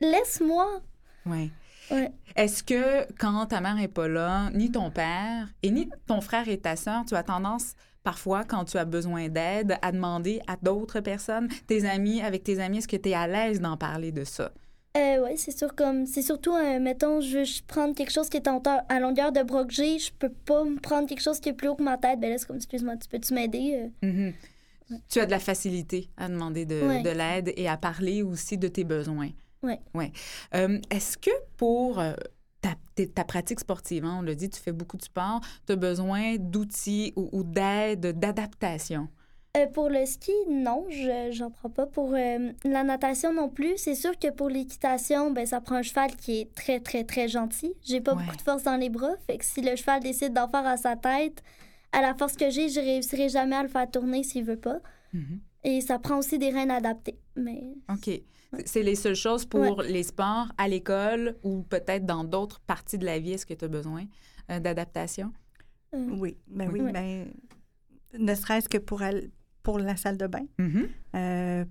laisse-moi. Oui. Ouais. Est-ce que quand ta mère n'est pas là, ni ton père et ni ton frère et ta sœur, tu as tendance parfois, quand tu as besoin d'aide, à demander à d'autres personnes, tes amis, avec tes amis, est-ce que tu es à l'aise d'en parler de ça? Euh, ouais, c'est sûr, comme, c'est surtout, euh, mettons, je veux prendre quelque chose qui est en hauteur- à longueur de que j'ai, je peux pas me prendre quelque chose qui est plus haut que ma tête. Ben là, c'est comme, excuse-moi, tu peux-tu m'aider? Euh, Mhm. Tu as de la facilité à demander de, Ouais. de l'aide et à parler aussi de tes besoins. Ouais. Ouais. Euh, Est-ce que pour euh, ta, pratique sportive, hein, on l'a dit, tu fais beaucoup de sport, tu as besoin d'outils ou, ou d'aide, d'adaptation? Euh, pour le ski, non, je j'en prends pas. Pour euh, la natation non plus. C'est sûr que pour l'équitation, ben ça prend un cheval qui est très, très, très gentil. J'ai pas Ouais. beaucoup de force dans les bras. Fait que si le cheval décide d'en faire à sa tête, à la force que j'ai, je réussirai jamais à le faire tourner s'il veut pas. Mhm. Et ça prend aussi des rênes adaptées. Mais OK. C'est les seules choses pour les sports à l'école ou peut-être dans d'autres parties de la vie. Est-ce que tu as besoin euh, d'adaptation? euh, Oui, ben oui, Oui. ben, ne serait-ce que pour, elle, pour la salle de bain, Mhm. euh,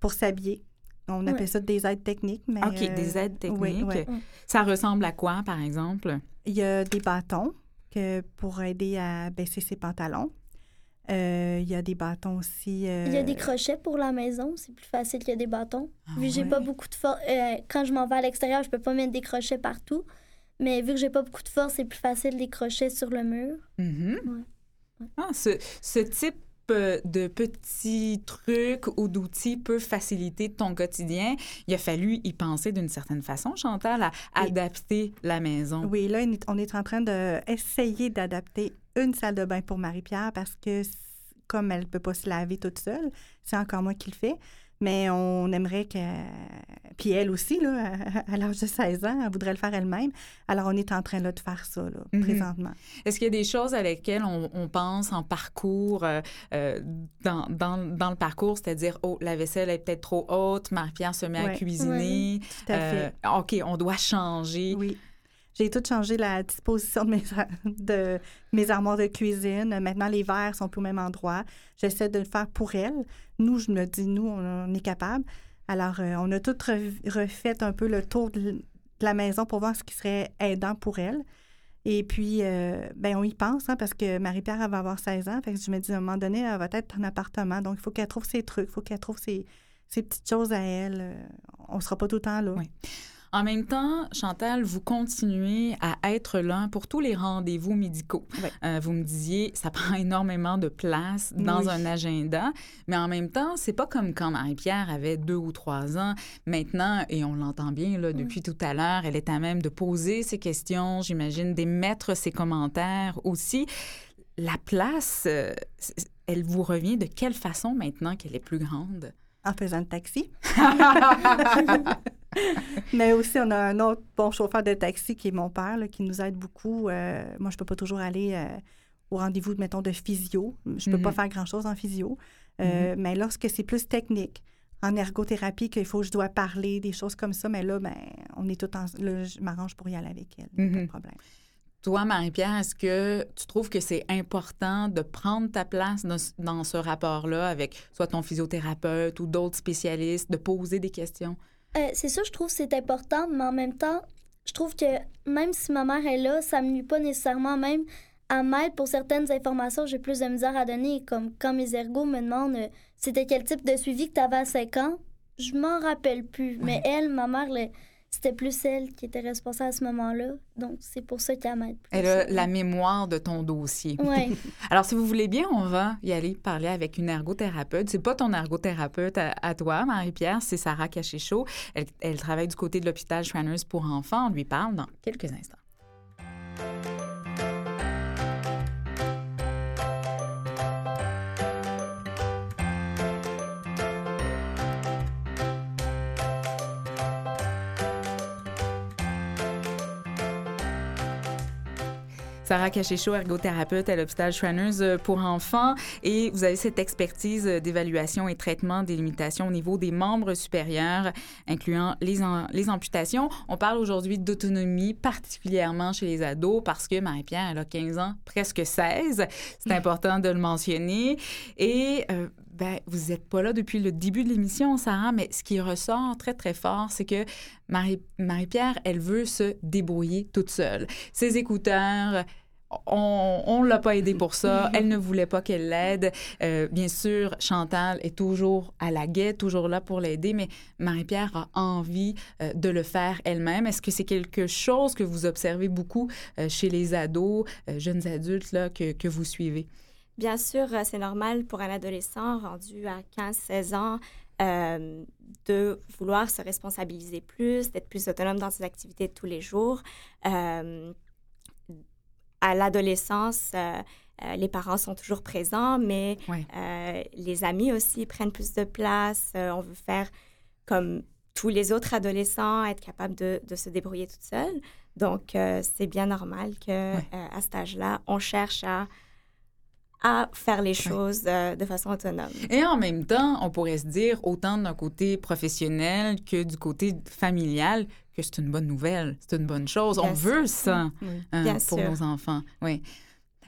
pour, s'habiller. On appelle ça des aides techniques. Mais, OK, euh, des aides oui, techniques. oui. Ça ressemble à quoi, par exemple? Il y a des bâtons que pour aider à baisser ses pantalons. Euh, il y a des bâtons aussi. euh, Il y a des crochets pour la maison. C'est plus facile que des bâtons. Ah vu que j'ai ouais? pas beaucoup de force. quand je m'en vais à l'extérieur, je peux pas mettre des crochets partout. Mais vu que j'ai pas beaucoup de force, c'est plus facile des crochets sur le mur. Mhm. Ouais. Ouais. Ah, ce, ce type euh, de petits trucs ou d'outils peut faciliter ton quotidien. Il a fallu y penser d'une certaine façon, Chantal, à Oui. adapter la maison. Oui, là, on est- en train d'essayer d'adapter une salle de bain pour Marie-Pierre parce que, comme elle ne peut pas se laver toute seule, c'est encore moi qui le fais. Mais on aimerait que. Puis elle aussi, là, à, à l'âge de 16 ans, elle voudrait le faire elle-même. Alors, on est en train là, de faire ça, là, Mhm. présentement. Est-ce qu'il y a des choses à lesquelles on, on pense en parcours, euh, euh, dans, dans, dans le parcours, c'est-à-dire, oh, la vaisselle est peut-être trop haute, Marie-Pierre se met à cuisiner. Tout à fait. Euh, OK, on doit changer. Oui. J'ai tout changé la disposition de mes, armoires de cuisine. Maintenant, les verres sont plus au même endroit. J'essaie de le faire pour elle. Nous, je me dis, nous, on, est capable. Alors, euh, on a tout re- refait un peu le tour de, la maison pour voir ce qui serait aidant pour elle. Et puis, euh, ben, on y pense, hein, parce que Marie-Pierre, elle va avoir 16 ans. Je me dis, à un moment donné, elle va être en appartement. Donc, il faut qu'elle trouve ses trucs, il faut qu'elle trouve ses, ses petites choses à elle. Euh, On ne sera pas tout le temps là. Oui. En même temps, Chantal, vous continuez à être là pour tous les rendez-vous médicaux. Oui. Euh, vous me disiez, ça prend énormément de place dans Oui. un agenda, mais en même temps, c'est pas comme quand Marie-Pierre avait deux ou trois ans. Maintenant, et on l'entend bien là, depuis tout à l'heure, elle est à même de poser ses questions, j'imagine, d'émettre ses commentaires aussi. La place, euh, elle vous revient de quelle façon maintenant qu'elle est plus grande? En faisant le taxi. Mais aussi, on a un autre bon chauffeur de taxi qui est mon père, là, qui nous aide beaucoup. Euh, moi, je peux pas toujours aller euh, au rendez-vous, mettons, de physio. Je peux pas Mhm. faire grand-chose en physio. Euh, Mais lorsque c'est plus technique, en ergothérapie, qu'il faut que je dois parler, des choses comme ça, mais là, ben, on est tout en... Là, je m'arrange pour y aller avec elle. Pas de Mhm. problème. Toi, Marie-Pierre, est-ce que tu trouves que c'est important de prendre ta place dans, ce- dans ce rapport-là avec soit ton physiothérapeute ou d'autres spécialistes, de poser des questions? Euh, c'est sûr, je trouve que c'est important, mais en même temps, je trouve que même si ma mère est là, ça me nuit pas nécessairement. Même à m'aide pour certaines informations, j'ai plus de misère à donner. Comme quand mes ergots me demandent euh, c'était quel type de suivi que tu avais à 5 ans, je m'en rappelle plus. Mais elle, ma mère, le- c'était plus elle qui était responsable à ce moment-là. Donc, c'est pour ça qu'elle m'aide. plus. Elle a la mémoire de ton dossier. Ouais. Alors, si vous voulez bien, on va y aller parler avec une ergothérapeute. C'est pas ton ergothérapeute à, à toi, Marie-Pierre, c'est Sarah Cachéchaud. Elle, elle travaille du côté de l'hôpital Shriners pour enfants. On lui parle dans quelques instants. Sarah Cachéchaud, ergothérapeute à l'hôpital Shriners euh, pour enfants. Et vous avez cette expertise euh, d'évaluation et traitement des limitations au niveau des membres supérieurs, incluant les amputations. On parle aujourd'hui d'autonomie, particulièrement chez les ados, parce que Marie-Pierre, elle a 15 ans, presque 16. C'est important de le mentionner. Et euh, ben, vous n'êtes pas là depuis le début de l'émission, Sarah, mais ce qui ressort très, très fort, c'est que Marie- Marie-Pierre, elle veut se débrouiller toute seule. Ses écouteurs, on ne l'a pas aidée pour ça. Elle ne voulait pas qu'elle l'aide. Euh, bien sûr, Chantal est toujours à la guet, toujours là pour l'aider, mais Marie-Pierre a envie euh, de le faire elle-même. Est-ce que c'est quelque chose que vous observez beaucoup euh, chez les ados, jeunes adultes là, que, que vous suivez? Bien sûr, euh, c'est normal pour un adolescent rendu à 15-16 ans euh, de vouloir se responsabiliser plus, d'être plus autonome dans ses activités de tous les jours. Euh, à l'adolescence, euh, les parents sont toujours présents, mais Ouais. les amis aussi prennent plus de place. On veut faire comme tous les autres adolescents, être capable de, de se débrouiller toute seule. Donc, c'est bien normal que Ouais. à cet âge-là, on cherche à à faire les choses euh, de façon autonome. Et en même temps, on pourrait se dire, autant d'un côté professionnel que du côté familial, que c'est une bonne nouvelle, c'est une bonne chose. Bien on sûr. veut ça Oui. hein, Bien pour sûr. nos enfants. Oui.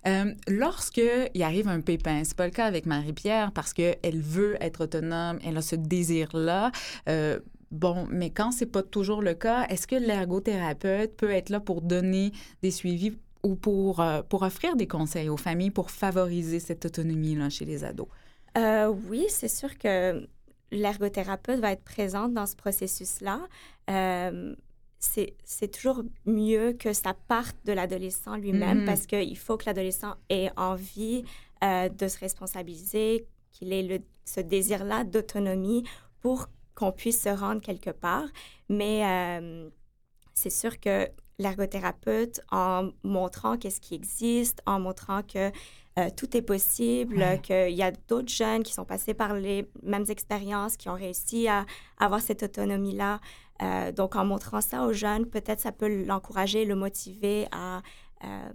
Euh, lorsque il arrive un pépin, c'est pas le cas avec Marie-Pierre parce qu'elle veut être autonome, elle a ce désir-là. Euh, bon, mais quand c'est pas toujours le cas, est-ce que l'ergothérapeute peut être là pour donner des suivis ou pour, euh, pour offrir des conseils aux familles pour favoriser cette autonomie-là chez les ados? Euh, oui, c'est sûr que l'ergothérapeute va être présente dans ce processus-là. Euh, c'est toujours mieux que ça parte de l'adolescent lui-même Mhm. parce qu'il faut que l'adolescent ait envie euh, de se responsabiliser, qu'il ait le, ce désir-là d'autonomie pour qu'on puisse se rendre quelque part. Mais c'est sûr que l'ergothérapeute, en montrant qu'est-ce qui existe, en montrant que euh, tout est possible, Ouais. qu'il y a d'autres jeunes qui sont passés par les mêmes expériences, qui ont réussi à avoir cette autonomie-là. Euh, donc, en montrant ça aux jeunes, peut-être ça peut l'encourager, le motiver à, euh,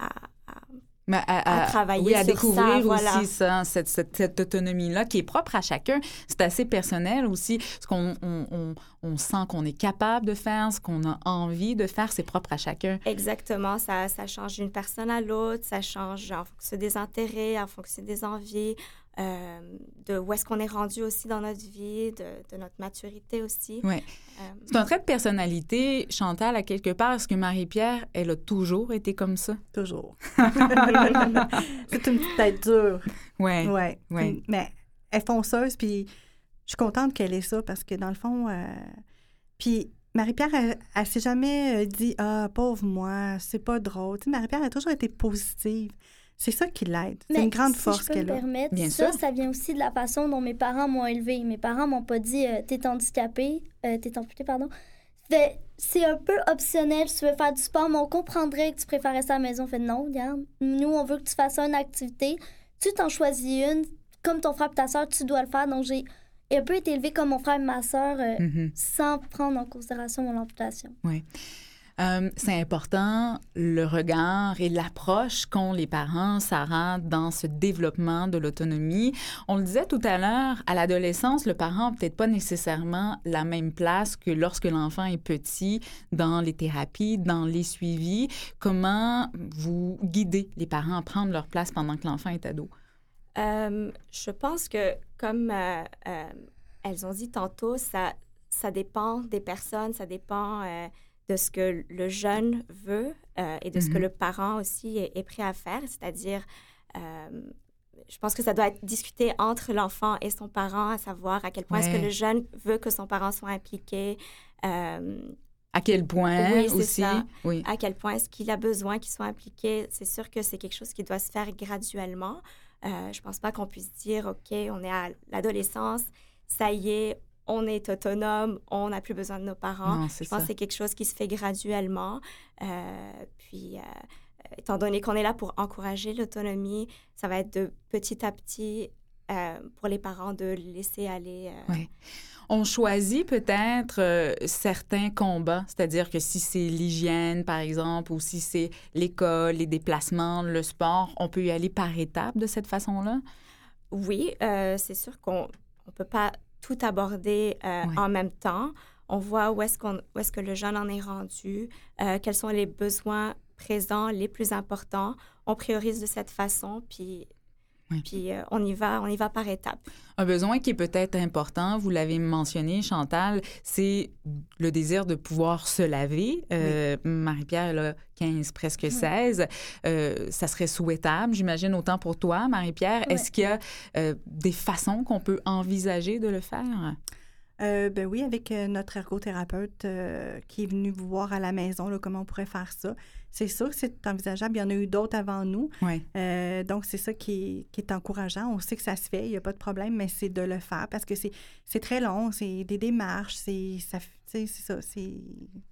à, à- Mais À travailler oui, à sur découvrir ça, voilà. aussi ça, cette, cette, cette autonomie-là qui est propre à chacun. C'est assez personnel aussi. Ce qu'on on, on, on sent qu'on est capable de faire, ce qu'on a envie de faire, c'est propre à chacun. Exactement, ça, ça change d'une personne à l'autre, ça change en fonction des intérêts, en fonction des envies. Euh, de où est-ce qu'on est rendu aussi dans notre vie, de, de notre maturité aussi. Oui. Euh, C'est un trait de personnalité, Chantal, à quelque part. Est-ce que Marie-Pierre, elle a toujours été comme ça? Toujours. c'est une petite tête dure. Oui. Ouais. Ouais. Mais elle est fonceuse, puis je suis contente qu'elle ait ça parce que dans le fond, euh, puis Marie-Pierre, elle, elle s'est jamais dit Ah, pauvre moi, c'est pas drôle. Tu sais, Marie-Pierre a toujours été positive. C'est ça qui l'aide. C'est une grande si force je peux me qu'elle a. permettre, Bien ça, sûr. ça vient aussi de la façon dont mes parents m'ont élevée. Mes parents m'ont pas dit euh, t'es handicapé, euh, t'es amputé, pardon. C'est un peu optionnel. Si tu veux faire du sport, mais on comprendrait que tu préférais ça à la maison. Fait non, regarde. Nous, on veut que tu fasses une activité. Tu t'en choisis une. Comme ton frère et ta soeur, tu dois le faire. Donc, j'ai un peu été élevée comme mon frère et ma soeur euh, Mhm. sans prendre en considération mon amputation. Euh, c'est important le regard et l'approche qu'ont les parents, Sarah, dans ce développement de l'autonomie. On le disait tout à l'heure, à l'adolescence, le parent n'a peut-être pas nécessairement la même place que lorsque l'enfant est petit dans les thérapies, dans les suivis. Comment vous guidez les parents à prendre leur place pendant que l'enfant est ado? Euh, je pense que, comme euh, elles ont dit tantôt, ça, ça dépend des personnes, ça dépend de ce que le jeune veut euh, et de ce que Mhm. le parent aussi est, est prêt à faire. C'est-à-dire, euh, je pense que ça doit être discuté entre l'enfant et son parent, à savoir à quel point est-ce que le jeune veut que son parent soit impliqué. euh, À quel point Oui, aussi? ça. Oui. à quel point est-ce qu'il a besoin qu'il soit impliqué? C'est sûr que c'est quelque chose qui doit se faire graduellement. Euh, je pense pas qu'on puisse dire, OK, on est à l'adolescence, ça y est, on est autonome, on n'a plus besoin de nos parents. Non, Je pense ça. que c'est quelque chose qui se fait graduellement. Euh, puis, euh, étant donné qu'on est là pour encourager l'autonomie, ça va être de petit à petit euh, pour les parents de laisser aller. euh, Ouais. On choisit peut-être euh, certains combats, c'est-à-dire que si c'est l'hygiène, par exemple, ou si c'est l'école, les déplacements, le sport, on peut y aller par étapes de cette façon-là? Oui, euh, c'est sûr qu'on ne peut pas tout aborder euh, Ouais. en même temps. On voit où est-ce, qu'on, où est-ce que le jeune en est rendu, euh, quels sont les besoins présents les plus importants. On priorise de cette façon, puis, Oui. puis euh, on, y va, on y va par étapes. Un besoin qui est peut-être important, vous l'avez mentionné, Chantal, c'est le désir de pouvoir se laver. Euh, Marie-Pierre, elle a 15, presque 16. Euh, ça serait souhaitable, j'imagine, autant pour toi, Marie-Pierre. Est-ce qu'il y a des façons qu'on peut envisager de le faire? Euh, ben oui, avec euh, notre ergothérapeute euh, qui est venu vous voir à la maison, là, comment on pourrait faire ça. C'est sûr que c'est envisageable. Il y en a eu d'autres avant nous. Oui. Euh, donc, c'est ça qui est, qui est encourageant. On sait que ça se fait, il n'y a pas de problème, mais c'est de le faire parce que c'est très long, c'est des démarches, c'est ça, c'est ça, c'est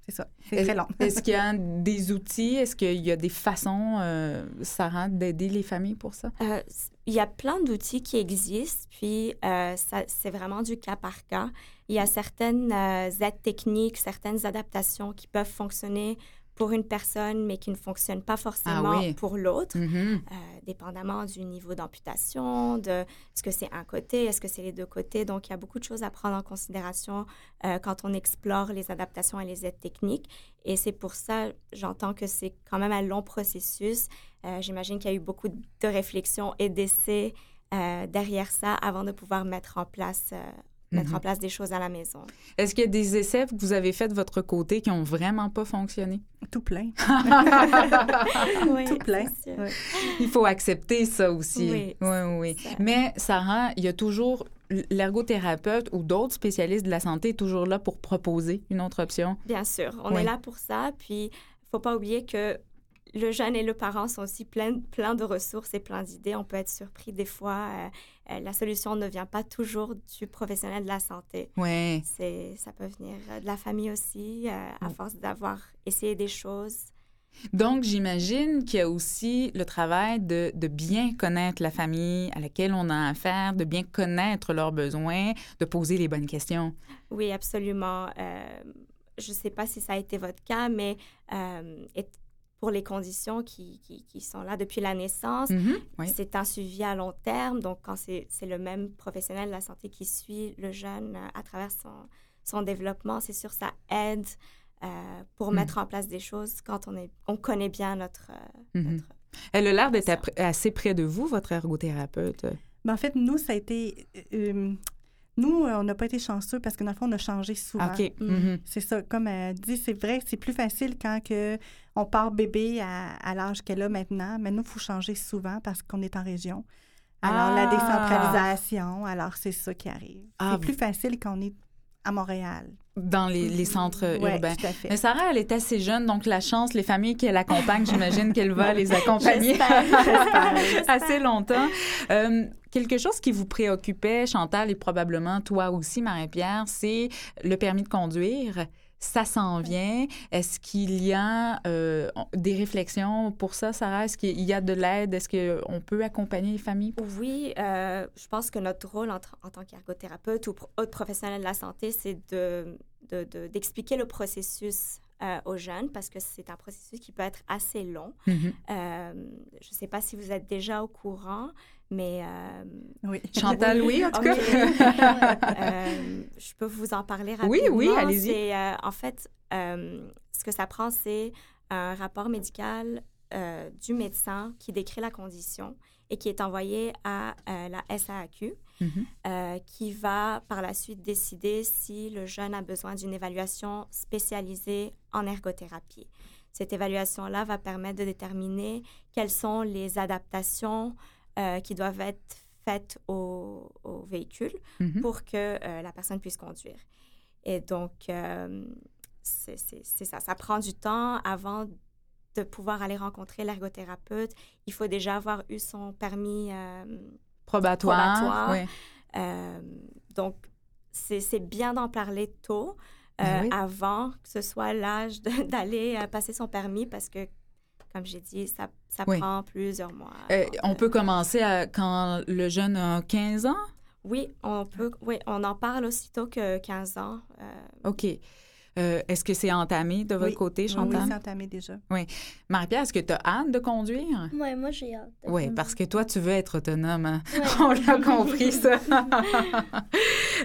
ça, très long. Est-ce qu'il y a des outils, est-ce qu'il y a des façons, euh, Sarah, d'aider les familles pour ça? Euh, il y a plein d'outils qui existent, puis euh, c'est vraiment du cas par cas. Il y a certaines euh, aides techniques, certaines adaptations qui peuvent fonctionner pour une personne, mais qui ne fonctionnent pas forcément Ah oui. pour l'autre, Mhm. euh, dépendamment du niveau d'amputation, de est-ce que c'est un côté, est-ce que c'est les deux côtés. Donc, il y a beaucoup de choses à prendre en considération euh, quand on explore les adaptations et les aides techniques. Et c'est pour ça, j'entends que c'est quand même un long processus. Euh, J'imagine qu'il y a eu beaucoup de réflexions et d'essais derrière ça avant de pouvoir mettre en place, mettre Mhm. en place des choses à la maison. Est-ce qu'il y a des essais que vous avez faits de votre côté qui ont vraiment pas fonctionné? Tout plein. Oui, Tout plein. Il faut accepter ça aussi. Oui, oui, oui. ça. Mais Sarah, il y a toujours l'ergothérapeute ou d'autres spécialistes de la santé est toujours là pour proposer une autre option? Bien sûr, on Oui. est là pour ça. Puis, faut pas oublier que le jeune et le parent sont aussi plein, plein de ressources et plein d'idées. On peut être surpris des fois. euh, euh, la solution ne vient pas toujours du professionnel de la santé. Oui. C'est, ça peut venir euh, de la famille aussi, euh, à force d'avoir essayé des choses. Donc, j'imagine qu'il y a aussi le travail de, de bien connaître la famille à laquelle on a affaire, de bien connaître leurs besoins, de poser les bonnes questions. Oui, absolument. Euh, je ne sais pas si ça a été votre cas, mais euh, pour les conditions qui, qui, qui sont là depuis la naissance, Mhm. Oui. C'est un suivi à long terme, donc quand c'est c'est le même professionnel de la santé qui suit le jeune euh, à travers son, son développement, c'est sûr ça aide euh, pour Mm. mettre en place des choses quand on, est, on connaît bien notre... euh, Mhm. notre- Elle a l'air d'être assez près de vous, votre ergothérapeute. Mais en fait, nous, ça a été. euh, nous, euh, on n'a pas été chanceux parce que dans le fond, on a changé souvent. OK. Mhm. C'est ça. Comme elle dit, c'est vrai que c'est plus facile quand que on part bébé à, à l'âge qu'elle a maintenant. Mais nous, il faut changer souvent parce qu'on est en région. Alors, la Ah! décentralisation, alors c'est ça qui arrive. Ah, c'est plus facile quand on est à Montréal. Dans les, les centres urbains. tout à fait. Mais Sarah, elle est assez jeune, donc la chance, les familles qu'elle accompagne, j'imagine qu'elle va les accompagner assez longtemps. Euh, quelque chose qui vous préoccupait, Chantal, et probablement toi aussi, Marie-Pierre, c'est le permis de conduire. Ça s'en vient. Est-ce qu'il y a euh, des réflexions pour ça, Sarah? Est-ce qu'il y a de l'aide? Est-ce qu'on peut accompagner les familles? Oui, euh, je pense que notre rôle en, tant qu'ergothérapeute ou pro- autre professionnel de la santé, c'est de, de- de- d'expliquer le processus euh, aux jeunes parce que c'est un processus qui peut être assez long. Mhm. Euh, je ne sais pas si vous êtes déjà au courant, mais... euh, Oui. Chantal, oui, en tout cas? Euh, je peux vous en parler rapidement. Oui, oui, allez-y. Euh, en fait, euh, ce que ça prend, c'est un rapport médical du médecin qui décrit la condition et qui est envoyé à la SAAQ, Mhm. euh, qui va par la suite décider si le jeune a besoin d'une évaluation spécialisée en ergothérapie. Cette évaluation-là va permettre de déterminer quelles sont les adaptations euh, qui doivent être faites au, au véhicule Mhm. pour que euh, la personne puisse conduire. Et donc, euh, c'est c'est- c'est ça. Ça prend du temps avant de pouvoir aller rencontrer l'ergothérapeute. Il faut déjà avoir eu son permis. Probatoire. Probatoire. oui. donc, c'est c'est bien d'en parler tôt, euh, Ben oui. avant que ce soit l'âge de- d'aller passer son permis, parce que, comme j'ai dit, ça, ça Oui. prend plusieurs mois. Euh, on peut commencer à- quand le jeune a 15 ans? Oui, on peut. Oui, on en parle aussitôt que 15 ans. euh, OK. Euh, est-ce que c'est entamé de votre Oui. côté, Oui, Chantal? c'est entamé déjà. Marie-Pierre, est-ce que tu as hâte de conduire? Ouais, moi, j'ai hâte. Oui, parce que toi, tu veux être autonome. hein? Ouais. On l'a compris, ça.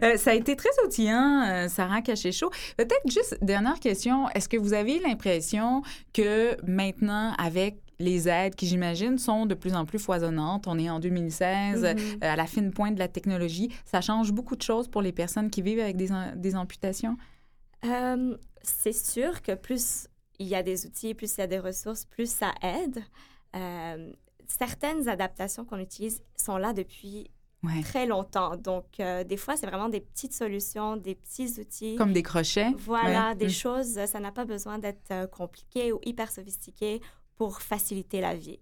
Euh, ça a été très outillant, euh, Sarah Cachéchaud. Peut-être juste, dernière question, est-ce que vous avez l'impression que maintenant, avec les aides qui, j'imagine, sont de plus en plus foisonnantes, on est en 2016, Mhm. euh, à la fine pointe de la technologie, ça change beaucoup de choses pour les personnes qui vivent avec des amputations? Euh, c'est sûr que plus il y a des outils, plus il y a des ressources, plus ça aide. Euh, certaines adaptations qu'on utilise sont là depuis Ouais. très longtemps. Donc, euh, des fois, c'est vraiment des petites solutions, des petits outils. Comme des crochets? Voilà, Ouais. des Mm. choses, ça n'a pas besoin d'être compliqué ou hyper sophistiqué pour faciliter la vie.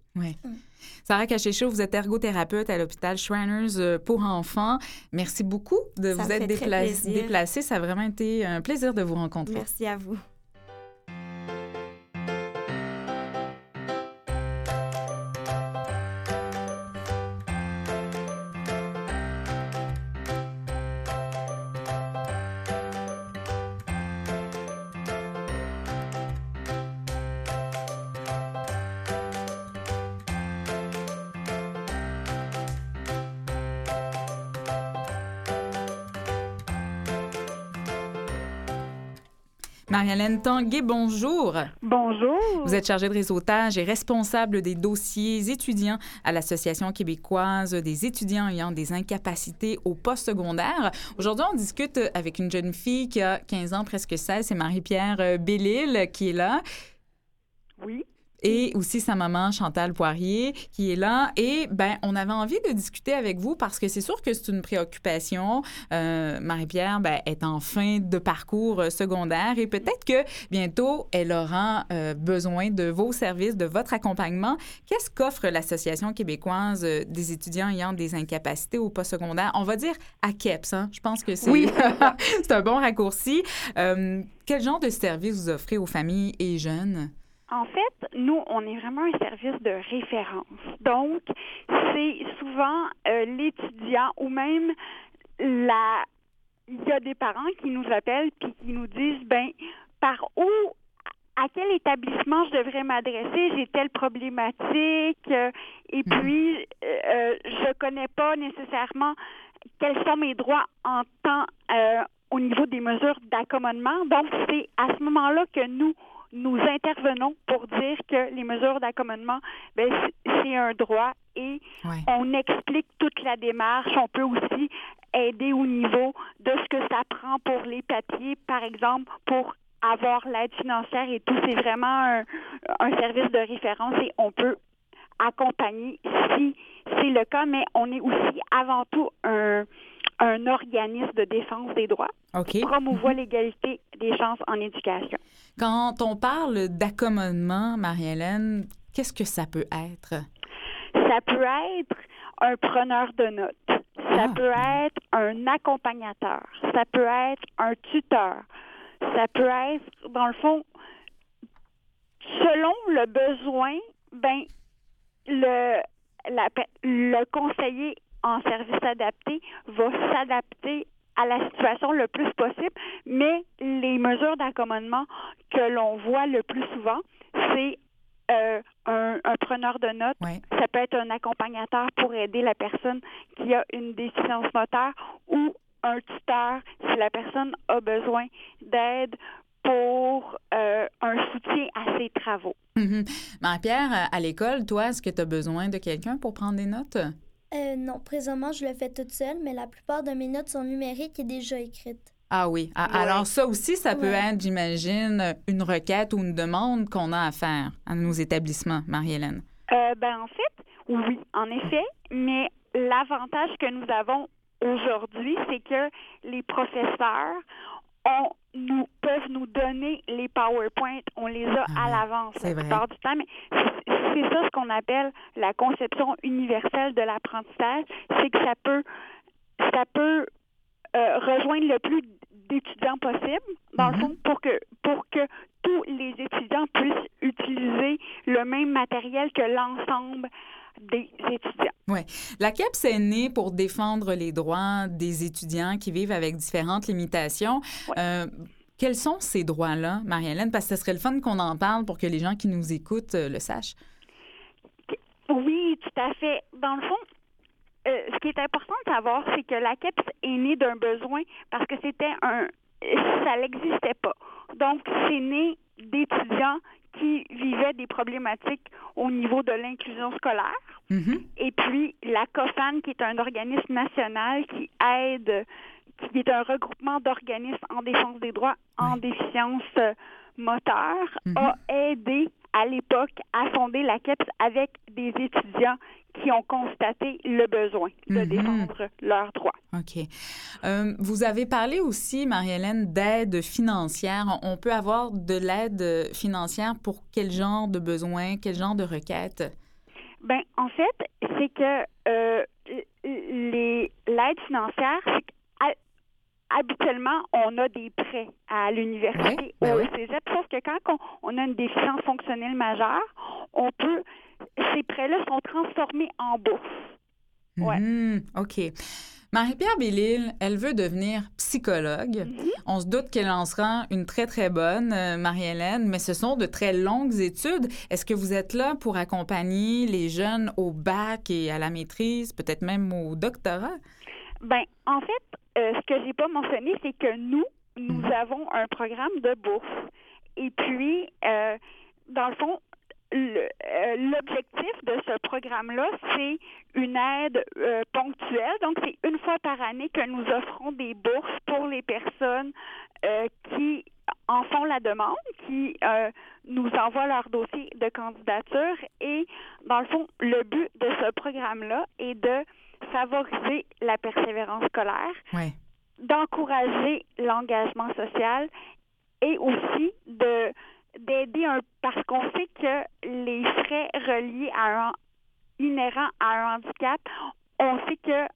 Sarah Cachéchaud, vous êtes ergothérapeute à l'hôpital Shriners euh, pour enfants. Merci beaucoup de Ça vous être fait très dépla- plaisir. déplacé. Ça a vraiment été un plaisir de vous rencontrer. Merci à vous. Marie-Hélène Tanguay, bonjour. Bonjour. Vous êtes chargée de réseautage et responsable des dossiers étudiants à l'Association québécoise des étudiants ayant des incapacités au postsecondaire. Aujourd'hui, on discute avec une jeune fille qui a 15 ans, presque 16, c'est Marie-Pierre euh, Bellil qui est là. Oui. Et aussi sa maman Chantal Poirier qui est là. Et ben, on avait envie de discuter avec vous parce que c'est sûr que c'est une préoccupation. Euh, Marie-Pierre ben, est en fin de parcours euh, secondaire et peut-être que bientôt elle aura euh, besoin de vos services, de votre accompagnement. Qu'est-ce qu'offre l'Association québécoise des étudiants ayant des incapacités au postsecondaire? On va dire à KEPS, hein? je pense que c'est Oui. c'est un bon raccourci. Euh, quel genre de service vous offrez aux familles et jeunes? En fait, nous, on est vraiment un service de référence. Donc, c'est souvent euh, l'étudiant ou même la. Il y a des parents qui nous appellent puis qui nous disent ben par où à quel établissement je devrais m'adresser, j'ai telle problématique, euh, et Mhm. puis euh, euh, je connais pas nécessairement quels sont mes droits en temps euh, au niveau des mesures d'accommodement. Donc, c'est à ce moment-là que nous nous intervenons pour dire que les mesures d'accommodement, ben, c'est un droit et on explique toute la démarche. On peut aussi aider au niveau de ce que ça prend pour les papiers, par exemple, pour avoir l'aide financière et tout. C'est vraiment un, service de référence et on peut accompagner si c'est le cas, mais on est aussi avant tout un, un organisme de défense des droits qui promouvoit l'égalité des chances en éducation. Quand on parle d'accommodement, Marie-Hélène, qu'est-ce que ça peut être? Ça peut être un preneur de notes. Ça ah. peut être un accompagnateur. Ça peut être un tuteur. Ça peut être, dans le fond, selon le besoin, ben le, le conseiller en service adapté va s'adapter à la situation le plus possible, mais les mesures d'accommodement que l'on voit le plus souvent, c'est euh, un, preneur de notes, ça peut être un accompagnateur pour aider la personne qui a une déficience moteur ou un tuteur si la personne a besoin d'aide pour euh, un soutien à ses travaux. Mm-hmm. Marie-Pierre, à l'école, toi, est-ce que tu as besoin de quelqu'un pour prendre des notes? Euh, non, présentement, je le fais toute seule, mais la plupart de mes notes sont numériques et déjà écrites. Ah oui. Alors ça aussi, ça peut être, j'imagine, une requête ou une demande qu'on a à faire à nos établissements, Marie-Hélène. Euh, ben, en fait, oui, en effet, mais l'avantage que nous avons aujourd'hui, c'est que les professeurs ont, nous, peuvent nous donner les PowerPoint, on les a à ah l'avance la plupart du temps, mais c'est ça ce qu'on appelle la conception universelle de l'apprentissage, c'est que ça peut ça peut euh, rejoindre le plus d'étudiants possible, dans le mm-hmm. fond, pour que pour que tous les étudiants puissent utiliser le même matériel que l'ensemble des étudiants. Oui. La CAPS est née pour défendre les droits des étudiants qui vivent avec différentes limitations. Euh, quels sont ces droits-là, Marie-Hélène? Parce que ce serait le fun qu'on en parle pour que les gens qui nous écoutent euh, le sachent. Oui, tout à fait. Dans le fond, euh, ce qui est important de savoir, c'est que la CAPS est née d'un besoin parce que c'était un. Ça n'existait pas. Donc, c'est né d'étudiants qui vivaient des problématiques au niveau de l'inclusion scolaire. Mm-hmm. Et puis, la COFAN, qui est un organisme national qui aide, qui est un regroupement d'organismes en défense des droits en déficience moteur, mm-hmm. a aidé à l'époque à fonder la CEPS avec des étudiants qui ont constaté le besoin de mhm. défendre leurs droits. OK. Euh, vous avez parlé aussi, Marie-Hélène, d'aide financière. On peut avoir de l'aide financière pour quel genre de besoin, quel genre de requête? Ben, en fait, c'est que euh, l'aide financière, c'est habituellement, on a des prêts à l'université ou ben au cégep, sauf que quand on, a une déficience fonctionnelle majeure, on peut, ces prêts-là sont transformés en bourse. Ouais. Mmh, OK. Marie-Pierre Bellil, elle veut devenir psychologue. Mm-hmm. On se doute qu'elle en sera une très, très bonne, euh, Marie-Hélène, mais ce sont de très longues études. Est-ce que vous êtes là pour accompagner les jeunes au bac et à la maîtrise, peut-être même au doctorat? Ben, en fait, euh, ce que j'ai pas mentionné, c'est que nous, nous mhm. avons un programme de bourse. Et puis, euh, dans le fond, euh, l'objectif de ce programme-là, c'est une aide ponctuelle. Donc, c'est une fois par année que nous offrons des bourses pour les personnes qui en font la demande, qui nous envoient leur dossier de candidature. Et, dans le fond, le but de ce programme-là est de favoriser la persévérance scolaire, d'encourager l'engagement social et aussi de d'aider un parce qu'on sait que les frais reliés à un inhérents à un handicap, on sait que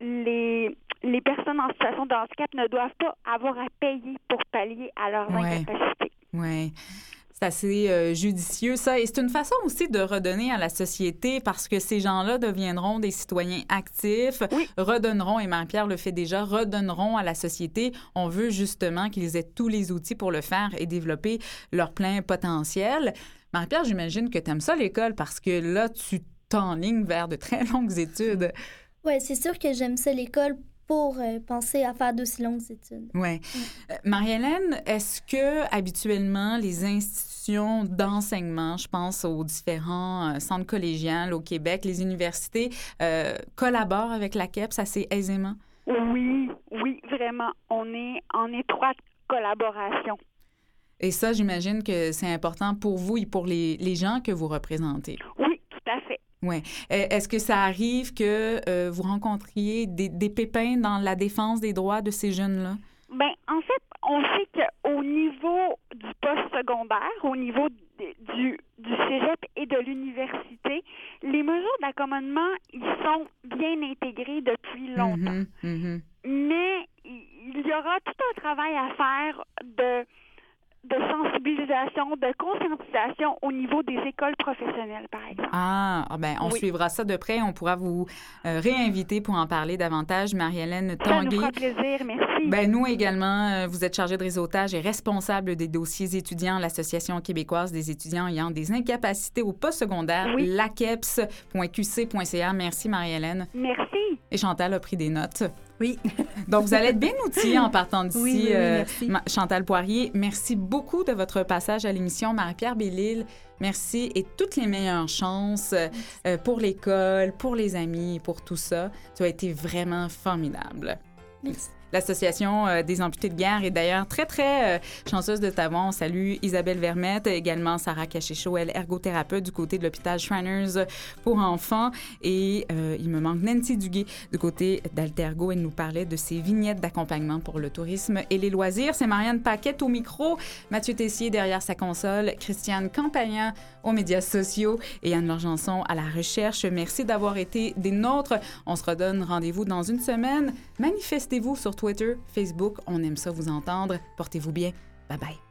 les les personnes en situation de handicap ne doivent pas avoir à payer pour pallier à leurs incapacités. Oui. C'est assez euh, judicieux, ça. Et c'est une façon aussi de redonner à la société parce que ces gens-là deviendront des citoyens actifs, redonneront, et Marie-Pierre le fait déjà, redonneront à la société. On veut justement qu'ils aient tous les outils pour le faire et développer leur plein potentiel. Marie-Pierre, j'imagine que tu aimes ça, l'école, parce que là, tu t'enlignes vers de très longues études. Oui, c'est sûr que j'aime ça, l'école, pour euh, penser à faire d'aussi longues études. Oui. Euh, Marie-Hélène, est-ce que habituellement les institutions d'enseignement, je pense aux différents euh, centres collégiales au Québec, les universités, collaborent avec la KEPS assez aisément? Oui, oui, vraiment. On est en étroite collaboration. Et ça, j'imagine que c'est important pour vous et pour les, les gens que vous représentez. Oui. Oui. Est-ce que ça arrive que euh, vous rencontriez des, des, pépins dans la défense des droits de ces jeunes-là? Bien, en fait, on sait qu'au niveau du post-secondaire, au niveau du, du cégep et de l'université, les mesures d'accommodement, ils sont bien intégrées depuis longtemps. Mm-hmm, mm-hmm. Mais il y aura tout un travail à faire de de sensibilisation, de conscientisation au niveau des écoles professionnelles, par exemple. Ah, ah ben, on suivra ça de près. On pourra vous euh, réinviter pour en parler davantage. Marie-Hélène Tanguay. Ça nous fera plaisir, merci. Ben, nous également, euh, vous êtes chargée de réseautage et responsable des dossiers étudiants, l'Association québécoise des étudiants ayant des incapacités au postsecondaire, oui. lakeps.qc.ca. Merci, Marie-Hélène. Merci. Et Chantal a pris des notes. Oui. Donc, vous allez être bien outillée en partant d'ici. Oui, oui, euh, merci. Chantal Poirier, merci beaucoup de votre passage à l'émission. Marie-Pierre Bellil, merci et toutes les meilleures chances euh, pour l'école, pour les amis, pour tout ça. Tu as été vraiment formidable. Merci. L'Association euh, des amputés de guerre est d'ailleurs très, très euh, chanceuse de t'avoir. On salue Isabelle Vermette, également Sarah Cachéchaud, elle ergothérapeute du côté de l'hôpital Shriners pour enfants. Et euh, il me manque Nancy Duguay du côté d'Altergo. Elle nous parlait de ses vignettes d'accompagnement pour le tourisme et les loisirs. C'est Marianne Paquette au micro, Mathieu Tessier derrière sa console, Christiane Campagnan aux médias sociaux et Anne-Laure à la recherche. Merci d'avoir été des nôtres. On se redonne rendez-vous dans une semaine. Manifestez-vous sur Twitter, Facebook. On aime ça vous entendre. Portez-vous bien. Bye bye.